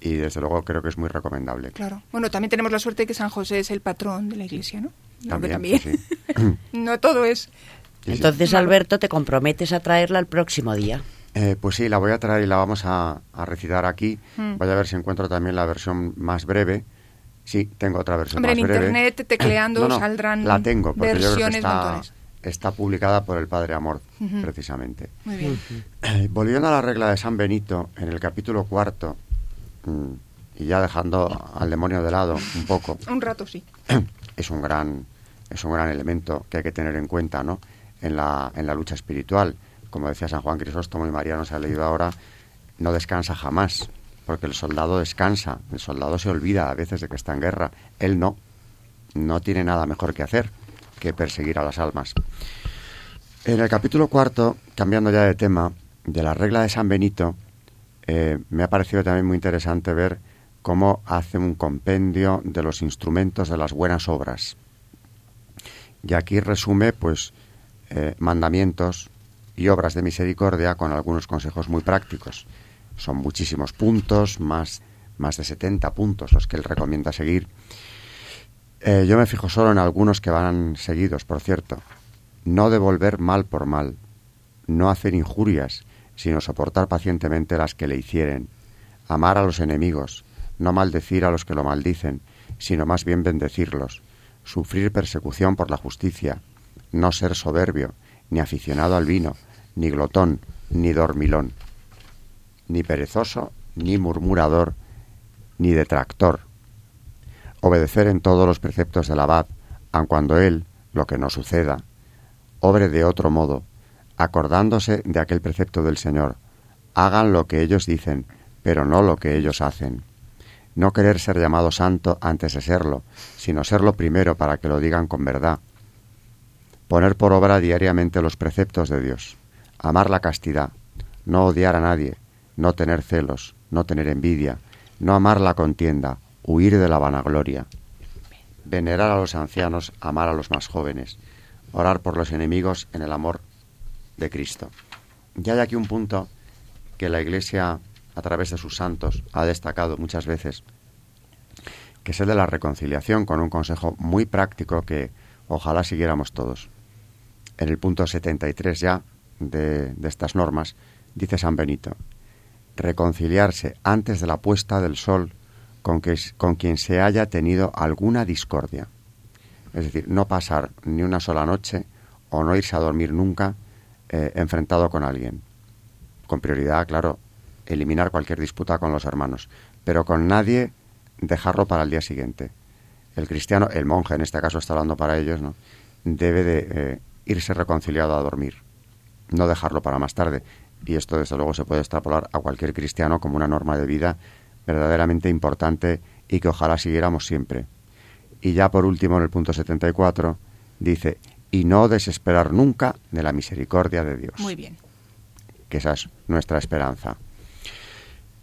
Y desde luego creo que es muy recomendable. Claro. Bueno, también tenemos la suerte de que San José es el patrón de la iglesia, ¿no? También. <laughs> no todo es. Entonces, Alberto, te comprometes a traerla el próximo día. Eh, pues sí, la voy a traer y la vamos a, recitar aquí. Mm. Voy a ver si encuentro también la versión más breve Sí, tengo otra versión Hombre, en internet tecleando <clears throat> saldrán La tengo, porque yo creo que está, está publicada por el Padre Amor, precisamente. Muy bien. <clears throat> volviendo a la regla de San Benito, en el capítulo cuarto, mm, y ya dejando al demonio de lado un poco. <laughs> un rato, sí. <clears throat> Es un gran, es un gran elemento que hay que tener en cuenta, ¿no? En la, en la lucha espiritual. Como decía San Juan Crisóstomo y María nos ha leído ahora, no descansa jamás porque el soldado descansa, el soldado se olvida a veces de que está en guerra, él no, no tiene nada mejor que hacer que perseguir a las almas. En el capítulo cuarto, cambiando ya de tema, de la regla de San Benito, eh, me ha parecido también muy interesante ver cómo hace un compendio de los instrumentos de las buenas obras. Y aquí resume, pues, eh, mandamientos y obras de misericordia con algunos consejos muy prácticos. Son muchísimos puntos, más, más de 70 puntos los que él recomienda seguir. Eh, yo me fijo solo en algunos que van seguidos, por cierto. No devolver mal por mal, no hacer injurias, sino soportar pacientemente las que le hicieren, amar a los enemigos, no maldecir a los que lo maldicen, sino más bien bendecirlos, sufrir persecución por la justicia, no ser soberbio, ni aficionado al vino, ni glotón, ni dormilón ni perezoso, ni murmurador, ni detractor. Obedecer en todos los preceptos del abad, aun cuando él, lo que no suceda, obre de otro modo, acordándose de aquel precepto del Señor. Hagan lo que ellos dicen, pero no lo que ellos hacen. No querer ser llamado santo antes de serlo, sino serlo primero para que lo digan con verdad. Poner por obra diariamente los preceptos de Dios. Amar la castidad. No odiar a nadie no tener celos, no tener envidia, no amar la contienda, huir de la vanagloria, venerar a los ancianos, amar a los más jóvenes, orar por los enemigos en el amor de Cristo. Ya hay aquí un punto que la Iglesia, a través de sus santos, ha destacado muchas veces, que es el de la reconciliación, con un consejo muy práctico que ojalá siguiéramos todos. En el punto 73 ya de, de estas normas, dice San Benito, reconciliarse antes de la puesta del sol con, que, con quien se haya tenido alguna discordia. Es decir, no pasar ni una sola noche o no irse a dormir nunca eh, enfrentado con alguien. Con prioridad, claro, eliminar cualquier disputa con los hermanos, pero con nadie dejarlo para el día siguiente. El cristiano, el monje en este caso está hablando para ellos, ¿no? debe de eh, irse reconciliado a dormir, no dejarlo para más tarde y esto desde luego se puede extrapolar a cualquier cristiano como una norma de vida verdaderamente importante y que ojalá siguiéramos siempre. Y ya por último en el punto 74 dice, y no desesperar nunca de la misericordia de Dios. Muy bien. Que esa es nuestra esperanza.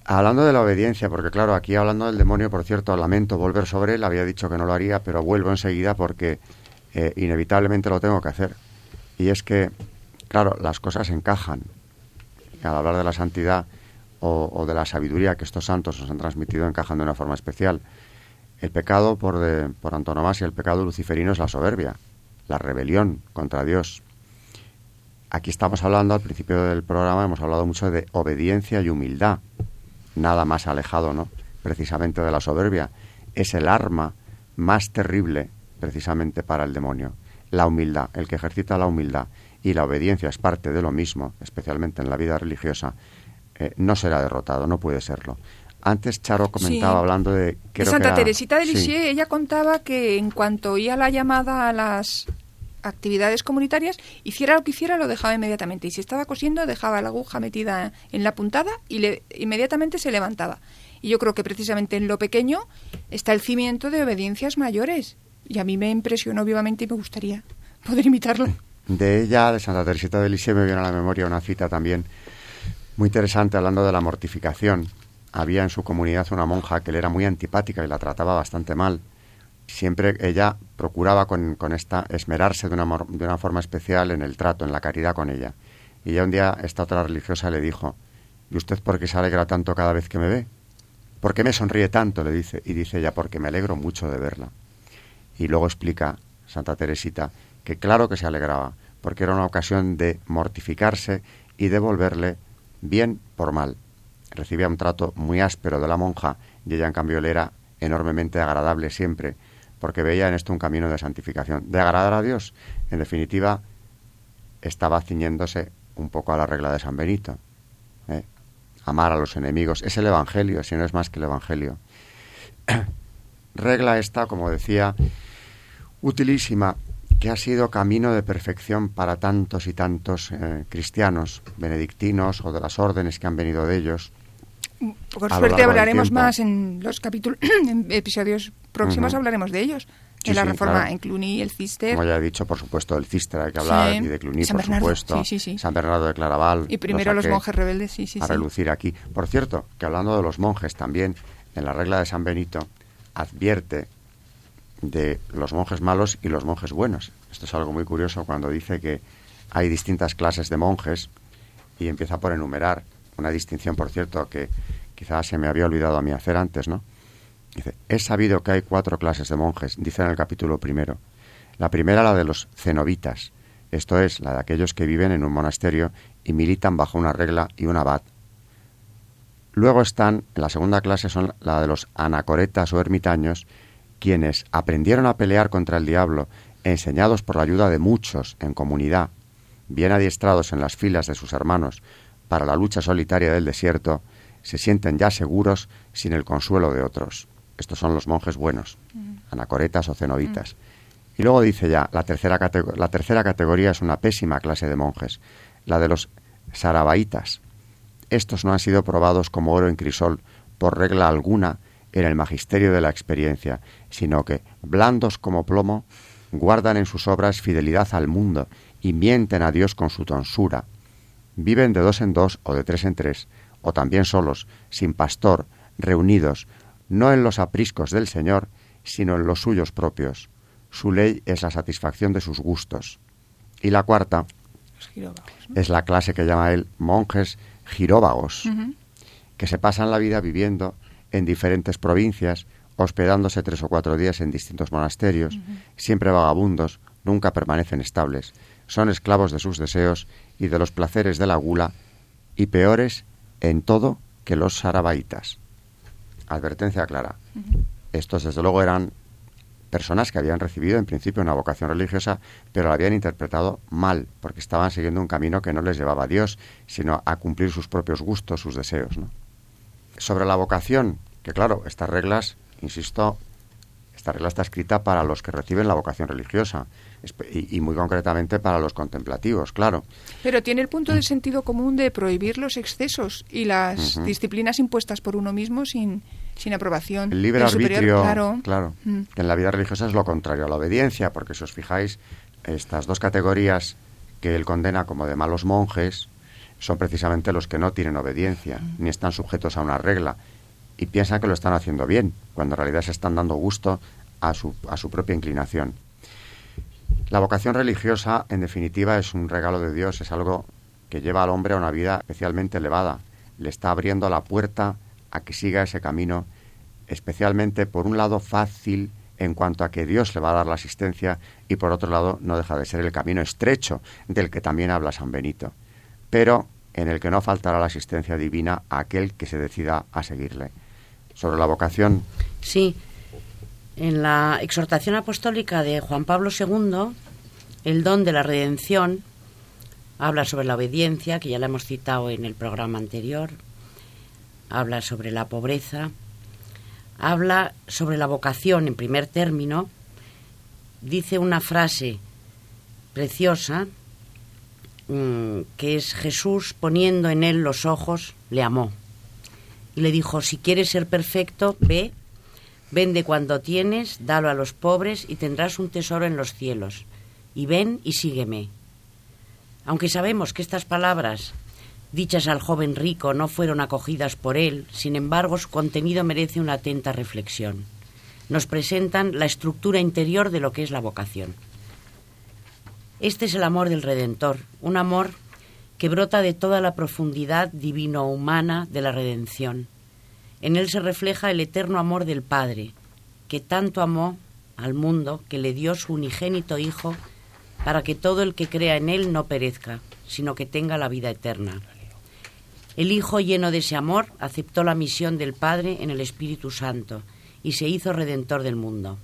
Hablando de la obediencia, porque claro, aquí hablando del demonio, por cierto, lamento volver sobre él, había dicho que no lo haría, pero vuelvo enseguida porque eh, inevitablemente lo tengo que hacer. Y es que, claro, las cosas encajan al hablar de la santidad o, de la sabiduría que estos santos nos han transmitido encajan de una forma especial. El pecado, por, por antonomasia, el pecado luciferino es la soberbia, la rebelión contra Dios. Aquí estamos hablando, al principio del programa, hemos hablado mucho de obediencia y humildad. Nada más alejado, ¿no? Precisamente de la soberbia. Es el arma más terrible, precisamente, para el demonio. La humildad, el que ejercita la humildad y la obediencia es parte de lo mismo, especialmente en la vida religiosa, eh, no será derrotado, no puede serlo. Antes Charo comentaba hablando de... Santa Teresita de Lisieux, ella contaba que en cuanto oía la llamada a las actividades comunitarias, hiciera lo que hiciera, lo dejaba inmediatamente. Y si estaba cosiendo, dejaba la aguja metida en la puntada y le, inmediatamente se levantaba. Y yo creo que precisamente en lo pequeño está el cimiento de obediencias mayores. Y a mí me impresionó vivamente y me gustaría poder imitarlo. <laughs> De ella, de Santa Teresita de Lisieux, me viene a la memoria una cita también muy interesante hablando de la mortificación. Había en su comunidad una monja que le era muy antipática y la trataba bastante mal. siempre ella procuraba con, con esta esmerarse de una, de una forma especial en el trato, en la caridad con ella. Y ya un día esta otra religiosa le dijo, ¿y usted por qué se alegra tanto cada vez que me ve? ¿Por qué me sonríe tanto? le dice. Y dice ella, porque me alegro mucho de verla. Y luego explica Santa Teresita que claro que se alegraba, porque era una ocasión de mortificarse y de volverle bien por mal. Recibía un trato muy áspero de la monja y ella en cambio le era enormemente agradable siempre, porque veía en esto un camino de santificación, de agradar a Dios. En definitiva, estaba ciñéndose un poco a la regla de San Benito. ¿eh? Amar a los enemigos. Es el Evangelio, si no es más que el Evangelio. <clears throat> regla esta, como decía, utilísima, que ha sido camino de perfección para tantos y tantos eh, cristianos, benedictinos o de las órdenes que han venido de ellos. Por suerte hablaremos más en los capítulos, <clears throat> en episodios próximos hablaremos de ellos. de la reforma en Cluny el Cister. Como ya he dicho, por supuesto, del Cister hay que hablar y de Cluny, por supuesto. San Bernardo de Claraval. Y primero los monjes rebeldes, sí, sí. A relucir aquí. Por cierto, que hablando de los monjes también, en la regla de San Benito advierte de los monjes malos y los monjes buenos. Esto es algo muy curioso cuando dice que hay distintas clases de monjes y empieza por enumerar una distinción, por cierto, que quizás se me había olvidado a mí hacer antes, ¿no? Dice, es sabido que hay cuatro clases de monjes, dice en el capítulo primero. La primera, la de los cenobitas, esto es, la de aquellos que viven en un monasterio y militan bajo una regla y un abad. Luego están, en la segunda clase, son la de los anacoretas o ermitaños, quienes aprendieron a pelear contra el diablo, enseñados por la ayuda de muchos en comunidad, bien adiestrados en las filas de sus hermanos, para la lucha solitaria del desierto, se sienten ya seguros sin el consuelo de otros. Estos son los monjes buenos, mm. anacoretas o cenobitas. Mm. Y luego dice ya, la tercera, la tercera categoría es una pésima clase de monjes, la de los sarabaitas. Estos no han sido probados como oro en crisol por regla alguna en el magisterio de la experiencia, sino que, blandos como plomo, guardan en sus obras fidelidad al mundo y mienten a Dios con su tonsura. Viven de dos en dos o de tres en tres, o también solos, sin pastor, reunidos, no en los apriscos del Señor, sino en los suyos propios. Su ley es la satisfacción de sus gustos. Y la cuarta es la clase que llama él monjes giróvagos, que se pasan la vida viviendo en diferentes provincias, hospedándose tres o cuatro días en distintos monasterios, siempre vagabundos, nunca permanecen estables, son esclavos de sus deseos y de los placeres de la gula, y peores en todo que los sarabaitas. Advertencia clara. Estos, desde luego, eran personas que habían recibido en principio una vocación religiosa, pero la habían interpretado mal, porque estaban siguiendo un camino que no les llevaba a Dios, sino a cumplir sus propios gustos, sus deseos. Sobre la vocación, que claro, estas reglas, insisto, esta regla está escrita para los que reciben la vocación religiosa y, muy concretamente para los contemplativos, claro. Pero tiene el punto de sentido común de prohibir los excesos y las disciplinas impuestas por uno mismo sin, sin aprobación. El libre arbitrio, claro, claro mm. que en la vida religiosa es lo contrario a la obediencia, porque si os fijáis, estas dos categorías que él condena como de malos monjes son precisamente los que no tienen obediencia, ni están sujetos a una regla, y piensan que lo están haciendo bien, cuando en realidad se están dando gusto a su, a su propia inclinación. La vocación religiosa, en definitiva, es un regalo de Dios, es algo que lleva al hombre a una vida especialmente elevada, le está abriendo la puerta a que siga ese camino, especialmente por un lado fácil en cuanto a que Dios le va a dar la asistencia y por otro lado no deja de ser el camino estrecho del que también habla San Benito, pero en el que no faltará la asistencia divina a aquel que se decida a seguirle sobre la vocación. Sí, en la exhortación apostólica de Juan Pablo II, el don de la redención habla sobre la obediencia, que ya la hemos citado en el programa anterior, habla sobre la pobreza, habla sobre la vocación en primer término, dice una frase preciosa, que es Jesús poniendo en él los ojos, le amó y le dijo, si quieres ser perfecto, ve, vende cuando tienes, dalo a los pobres y tendrás un tesoro en los cielos. Y ven y sígueme. Aunque sabemos que estas palabras, dichas al joven rico, no fueron acogidas por él, sin embargo su contenido merece una atenta reflexión. nos presentan la estructura interior de lo que es la vocación. Este es el amor del Redentor, un amor que brota de toda la profundidad divino-humana de la redención. En él se refleja el eterno amor del Padre, que tanto amó al mundo que le dio su unigénito Hijo para que todo el que crea en él no perezca, sino que tenga la vida eterna. El Hijo, lleno de ese amor, aceptó la misión del Padre en el Espíritu Santo y se hizo redentor del mundo.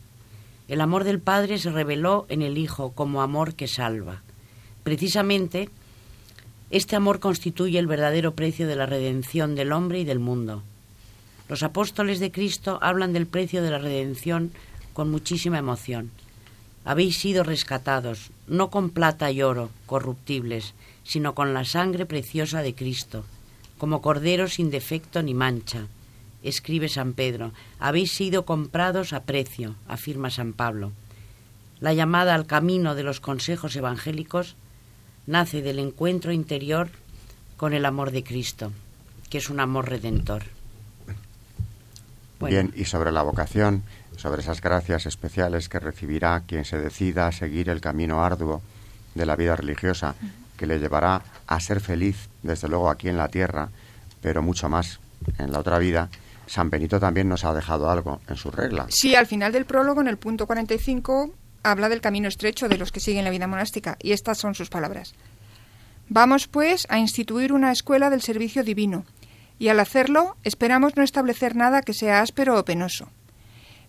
El amor del Padre se reveló en el Hijo como amor que salva. Precisamente, este amor constituye el verdadero precio de la redención del hombre y del mundo. Los apóstoles de Cristo hablan del precio de la redención con muchísima emoción. Habéis sido rescatados, no con plata y oro corruptibles, sino con la sangre preciosa de Cristo, como corderos sin defecto ni mancha. Escribe San Pedro, habéis sido comprados a precio, afirma San Pablo. La llamada al camino de los consejos evangélicos nace del encuentro interior con el amor de Cristo, que es un amor redentor. Bien, y sobre la vocación, sobre esas gracias especiales que recibirá quien se decida a seguir el camino arduo de la vida religiosa, que le llevará a ser feliz, desde luego aquí en la tierra, pero mucho más en la otra vida, San Benito también nos ha dejado algo en su regla. Sí, al final del prólogo, en el punto 45, habla del camino estrecho de los que siguen la vida monástica, y estas son sus palabras. Vamos, pues, a instituir una escuela del servicio divino, y al hacerlo esperamos no establecer nada que sea áspero o penoso.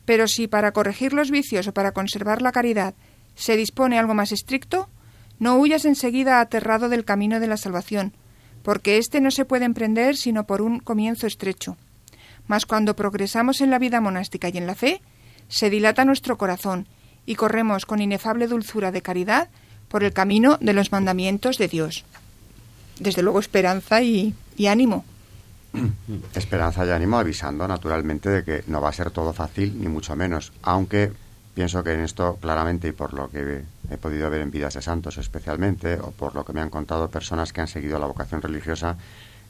Pero si para corregir los vicios o para conservar la caridad se dispone algo más estricto, no huyas enseguida aterrado del camino de la salvación, porque éste no se puede emprender sino por un comienzo estrecho. Mas cuando progresamos en la vida monástica y en la fe, se dilata nuestro corazón y corremos con inefable dulzura de caridad por el camino de los mandamientos de Dios. Desde luego esperanza y, y ánimo. <clears throat> Esperanza y ánimo avisando naturalmente de que no va a ser todo fácil, ni mucho menos, aunque pienso que en esto claramente y por lo que he podido ver en vidas de santos especialmente, o por lo que me han contado personas que han seguido la vocación religiosa,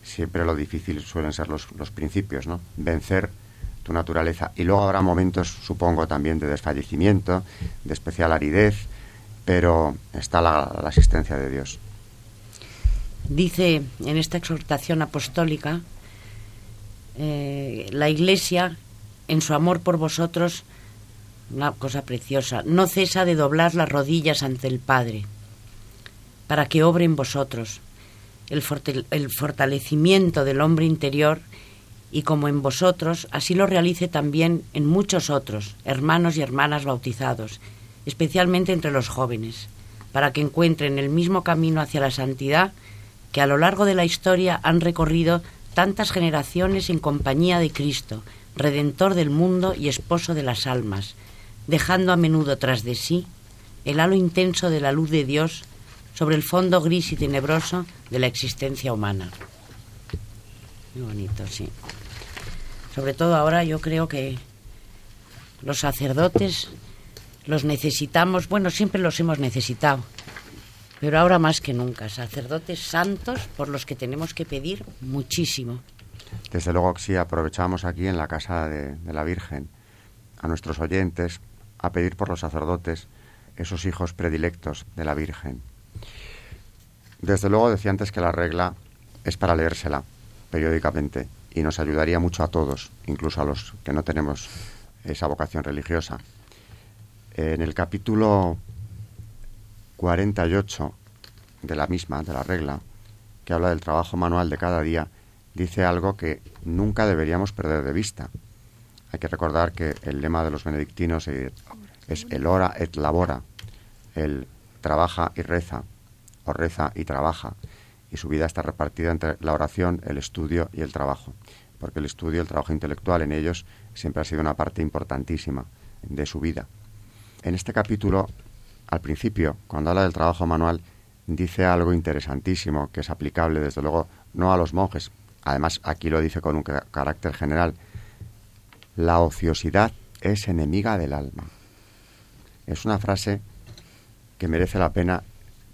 siempre lo difícil suelen ser los, los principios, ¿no? Vencer tu naturaleza. Y luego habrá momentos, supongo, también de desfallecimiento, de especial aridez, pero está la, la asistencia de Dios. Dice en esta exhortación apostólica, eh, la Iglesia, en su amor por vosotros, una cosa preciosa, no cesa de doblar las rodillas ante el Padre, para que obre en vosotros el, fortalecimiento del hombre interior y como en vosotros, así lo realice también en muchos otros, hermanos y hermanas bautizados, especialmente entre los jóvenes, para que encuentren el mismo camino hacia la santidad que a lo largo de la historia han recorrido tantas generaciones en compañía de Cristo, Redentor del mundo y esposo de las almas, dejando a menudo tras de sí el halo intenso de la luz de Dios sobre el fondo gris y tenebroso de la existencia humana. Muy bonito, sí. Sobre todo ahora yo creo que los sacerdotes los necesitamos, bueno, siempre los hemos necesitado, pero ahora más que nunca, sacerdotes santos por los que tenemos que pedir muchísimo. Desde luego sí, aprovechamos aquí en la casa de, de la Virgen a nuestros oyentes a pedir por los sacerdotes, esos hijos predilectos de la Virgen. Desde luego decía antes que la regla es para leérsela periódicamente y nos ayudaría mucho a todos, incluso a los que no tenemos esa vocación religiosa. En el capítulo 48 de la misma, de la regla, que habla del trabajo manual de cada día, dice algo que nunca deberíamos perder de vista. Hay que recordar que el lema de los benedictinos es el ora et labora, el trabaja y reza, reza y trabaja, y su vida está repartida entre la oración, el estudio y el trabajo, porque el estudio, el trabajo intelectual en ellos siempre ha sido una parte importantísima de su vida. En este capítulo al principio, cuando habla del trabajo manual, dice algo interesantísimo que es aplicable, desde luego, no a los monjes. Además, aquí lo dice con un carácter general. La ociosidad es enemiga del alma. Es una frase que merece la pena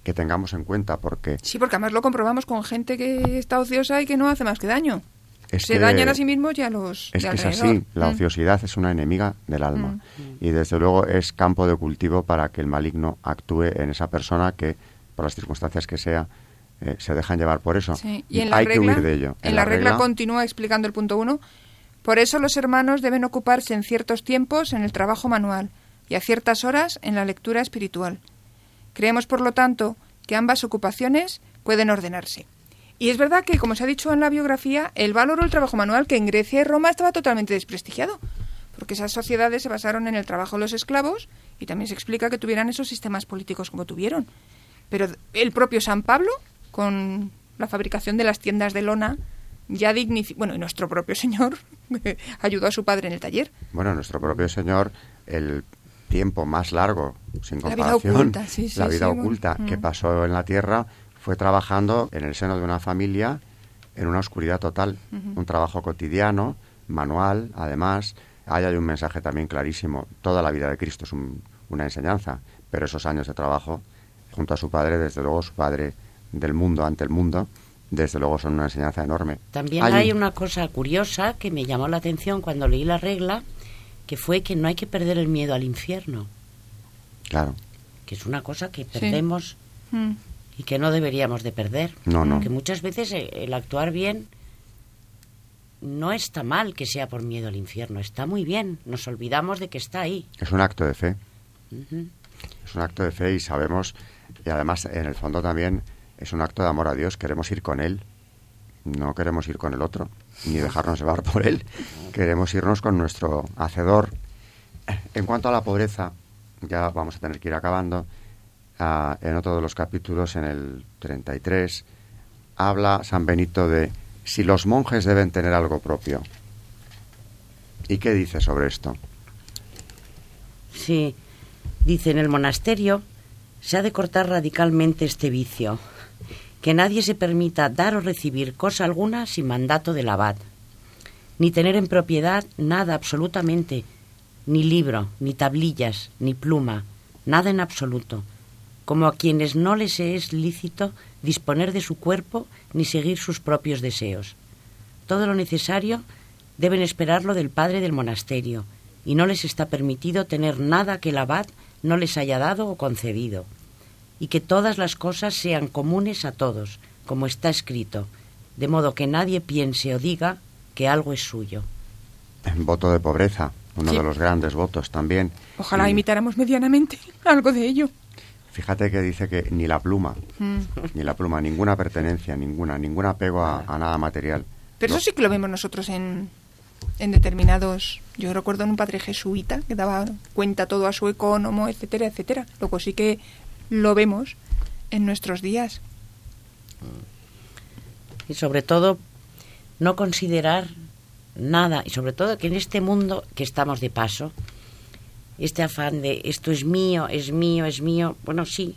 que tengamos en cuenta porque... Sí, porque además lo comprobamos con gente que está ociosa y que no hace más que daño. se dañan a sí mismos y a los Es que es así, la mm. ociosidad es una enemiga del alma mm. y desde luego es campo de cultivo para que el maligno actúe en esa persona que, por las circunstancias que sea, eh, se dejan llevar por eso. Y, hay que huir de ello. En, la, regla, continúa explicando el punto uno. Por eso los hermanos deben ocuparse en ciertos tiempos en el trabajo manual y a ciertas horas en la lectura espiritual. Creemos, por lo tanto, que ambas ocupaciones pueden ordenarse. Y es verdad que, como se ha dicho en la biografía, el valor del trabajo manual, que en Grecia y Roma estaba totalmente desprestigiado, porque esas sociedades se basaron en el trabajo de los esclavos y también se explica que tuvieran esos sistemas políticos como tuvieron. Pero el propio San Pablo, con la fabricación de las tiendas de lona, ya dignificó, bueno, y nuestro propio <laughs> Señor <laughs> ayudó a su padre en el taller. Bueno, nuestro propio Señor, el tiempo más largo, sin comparación, la vida oculta, que mm. pasó en la tierra, fue trabajando en el seno de una familia en una oscuridad total, un trabajo cotidiano, manual, además. Ahí hay un mensaje también clarísimo. Toda la vida de Cristo es una enseñanza, pero esos años de trabajo junto a su padre, desde luego su padre del mundo ante el mundo, desde luego son una enseñanza enorme. También hay, una cosa curiosa que me llamó la atención cuando leí la regla, que fue que no hay que perder el miedo al infierno. Claro. Que es una cosa que perdemos mm y que no deberíamos de perder. No, no. Que muchas veces el actuar bien no está mal que sea por miedo al infierno, está muy bien, nos olvidamos de que está ahí. Es un acto de fe. Es un acto de fe y sabemos, y además en el fondo también es un acto de amor a Dios, queremos ir con Él, no queremos ir con el otro, ni dejarnos llevar por Él, queremos irnos con nuestro Hacedor. En cuanto a la pobreza, ya vamos a tener que ir acabando, en otro de los capítulos, en el 33, habla San Benito de si los monjes deben tener algo propio. ¿Y qué dice sobre esto? Sí, dice en el monasterio se ha de cortar radicalmente este vicio, que nadie se permita dar o recibir cosa alguna sin mandato del abad, ni tener en propiedad nada absolutamente, ni libro, ni tablillas, ni pluma, nada en absoluto, como a quienes no les es lícito disponer de su cuerpo ni seguir sus propios deseos. Todo lo necesario deben esperarlo del padre del monasterio, y no les está permitido tener nada que el abad no les haya dado o concedido, y que todas las cosas sean comunes a todos, como está escrito, de modo que nadie piense o diga que algo es suyo. Voto de pobreza, uno de los grandes votos también. Ojalá imitáramos medianamente <laughs> algo de ello. Fíjate que dice que ni la pluma, mm. ni la pluma, ninguna pertenencia, ninguna, ningún apego a, nada material. Pero eso sí que lo vemos nosotros en, en determinados. Yo recuerdo en un padre jesuita que daba cuenta todo a su ecónomo, etcétera, etcétera. Luego sí que lo vemos en nuestros días. Y sobre todo, no considerar nada, y sobre todo que en este mundo que estamos de paso, este afán de esto es mío, es mío, es mío, bueno, sí,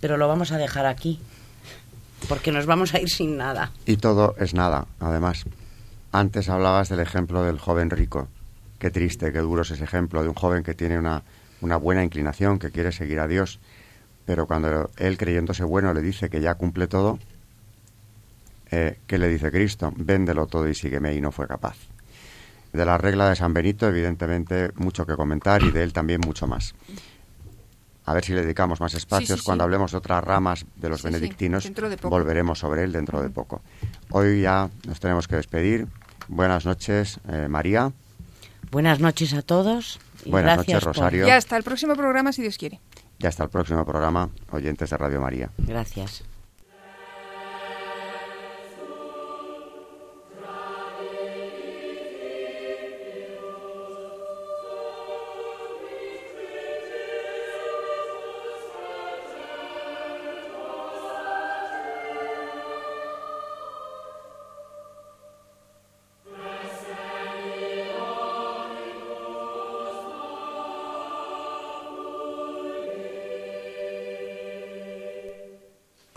pero lo vamos a dejar aquí, porque nos vamos a ir sin nada. Y todo es nada, además. Antes hablabas del ejemplo del joven rico. Qué triste, qué duro es ese ejemplo de un joven que tiene una, una buena inclinación, que quiere seguir a Dios, pero cuando él creyéndose bueno le dice que ya cumple todo, eh, ¿qué le dice Cristo? Véndelo todo y sígueme y no fue capaz. De la regla de San Benito, evidentemente, mucho que comentar y de él también mucho más. A ver si le dedicamos más espacios. Cuando hablemos de otras ramas de los benedictinos, volveremos sobre él dentro de poco. Hoy ya nos tenemos que despedir. Buenas noches, eh, María. Buenas noches a todos. Buenas noches, Rosario. Ya hasta el próximo programa, si Dios quiere. Ya hasta el próximo programa, oyentes de Radio María. Gracias.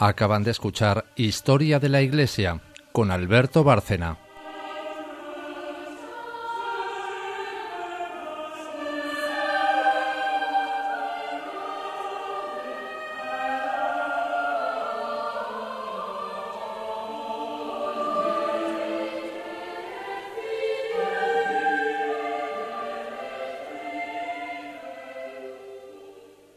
Acaban de escuchar Historia de la Iglesia con Alberto Bárcena.